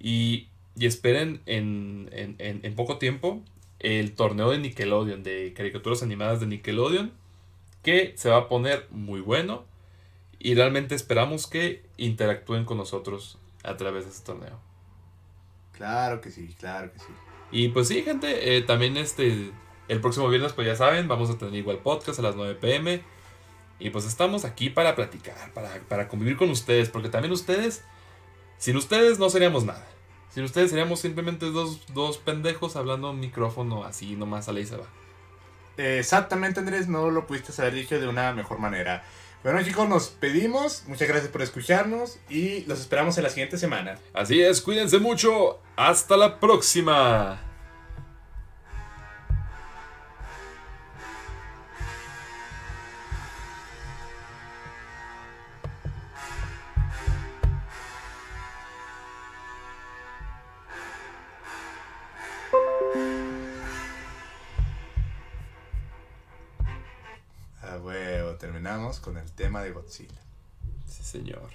Y, y esperen en, en, en, en poco tiempo el torneo de Nickelodeon, de caricaturas animadas de Nickelodeon, que se va a poner muy bueno. Y realmente esperamos que interactúen con nosotros a través de este torneo. Claro que sí, claro que sí. Y pues sí, gente, eh, también este, el próximo viernes, pues ya saben, vamos a tener igual podcast a las 9 pm. Y pues estamos aquí para platicar, para, para convivir con ustedes, porque también ustedes, sin ustedes no seríamos nada. Sin ustedes seríamos simplemente dos, dos pendejos hablando un micrófono así, nomás a la y se va. Exactamente, Andrés, no lo pudiste haber dicho de una mejor manera. Bueno, chicos, nos pedimos. Muchas gracias por escucharnos y los esperamos en la siguiente semana. Así es, cuídense mucho. Hasta la próxima. Terminamos con el tema de Godzilla. Sí, señor.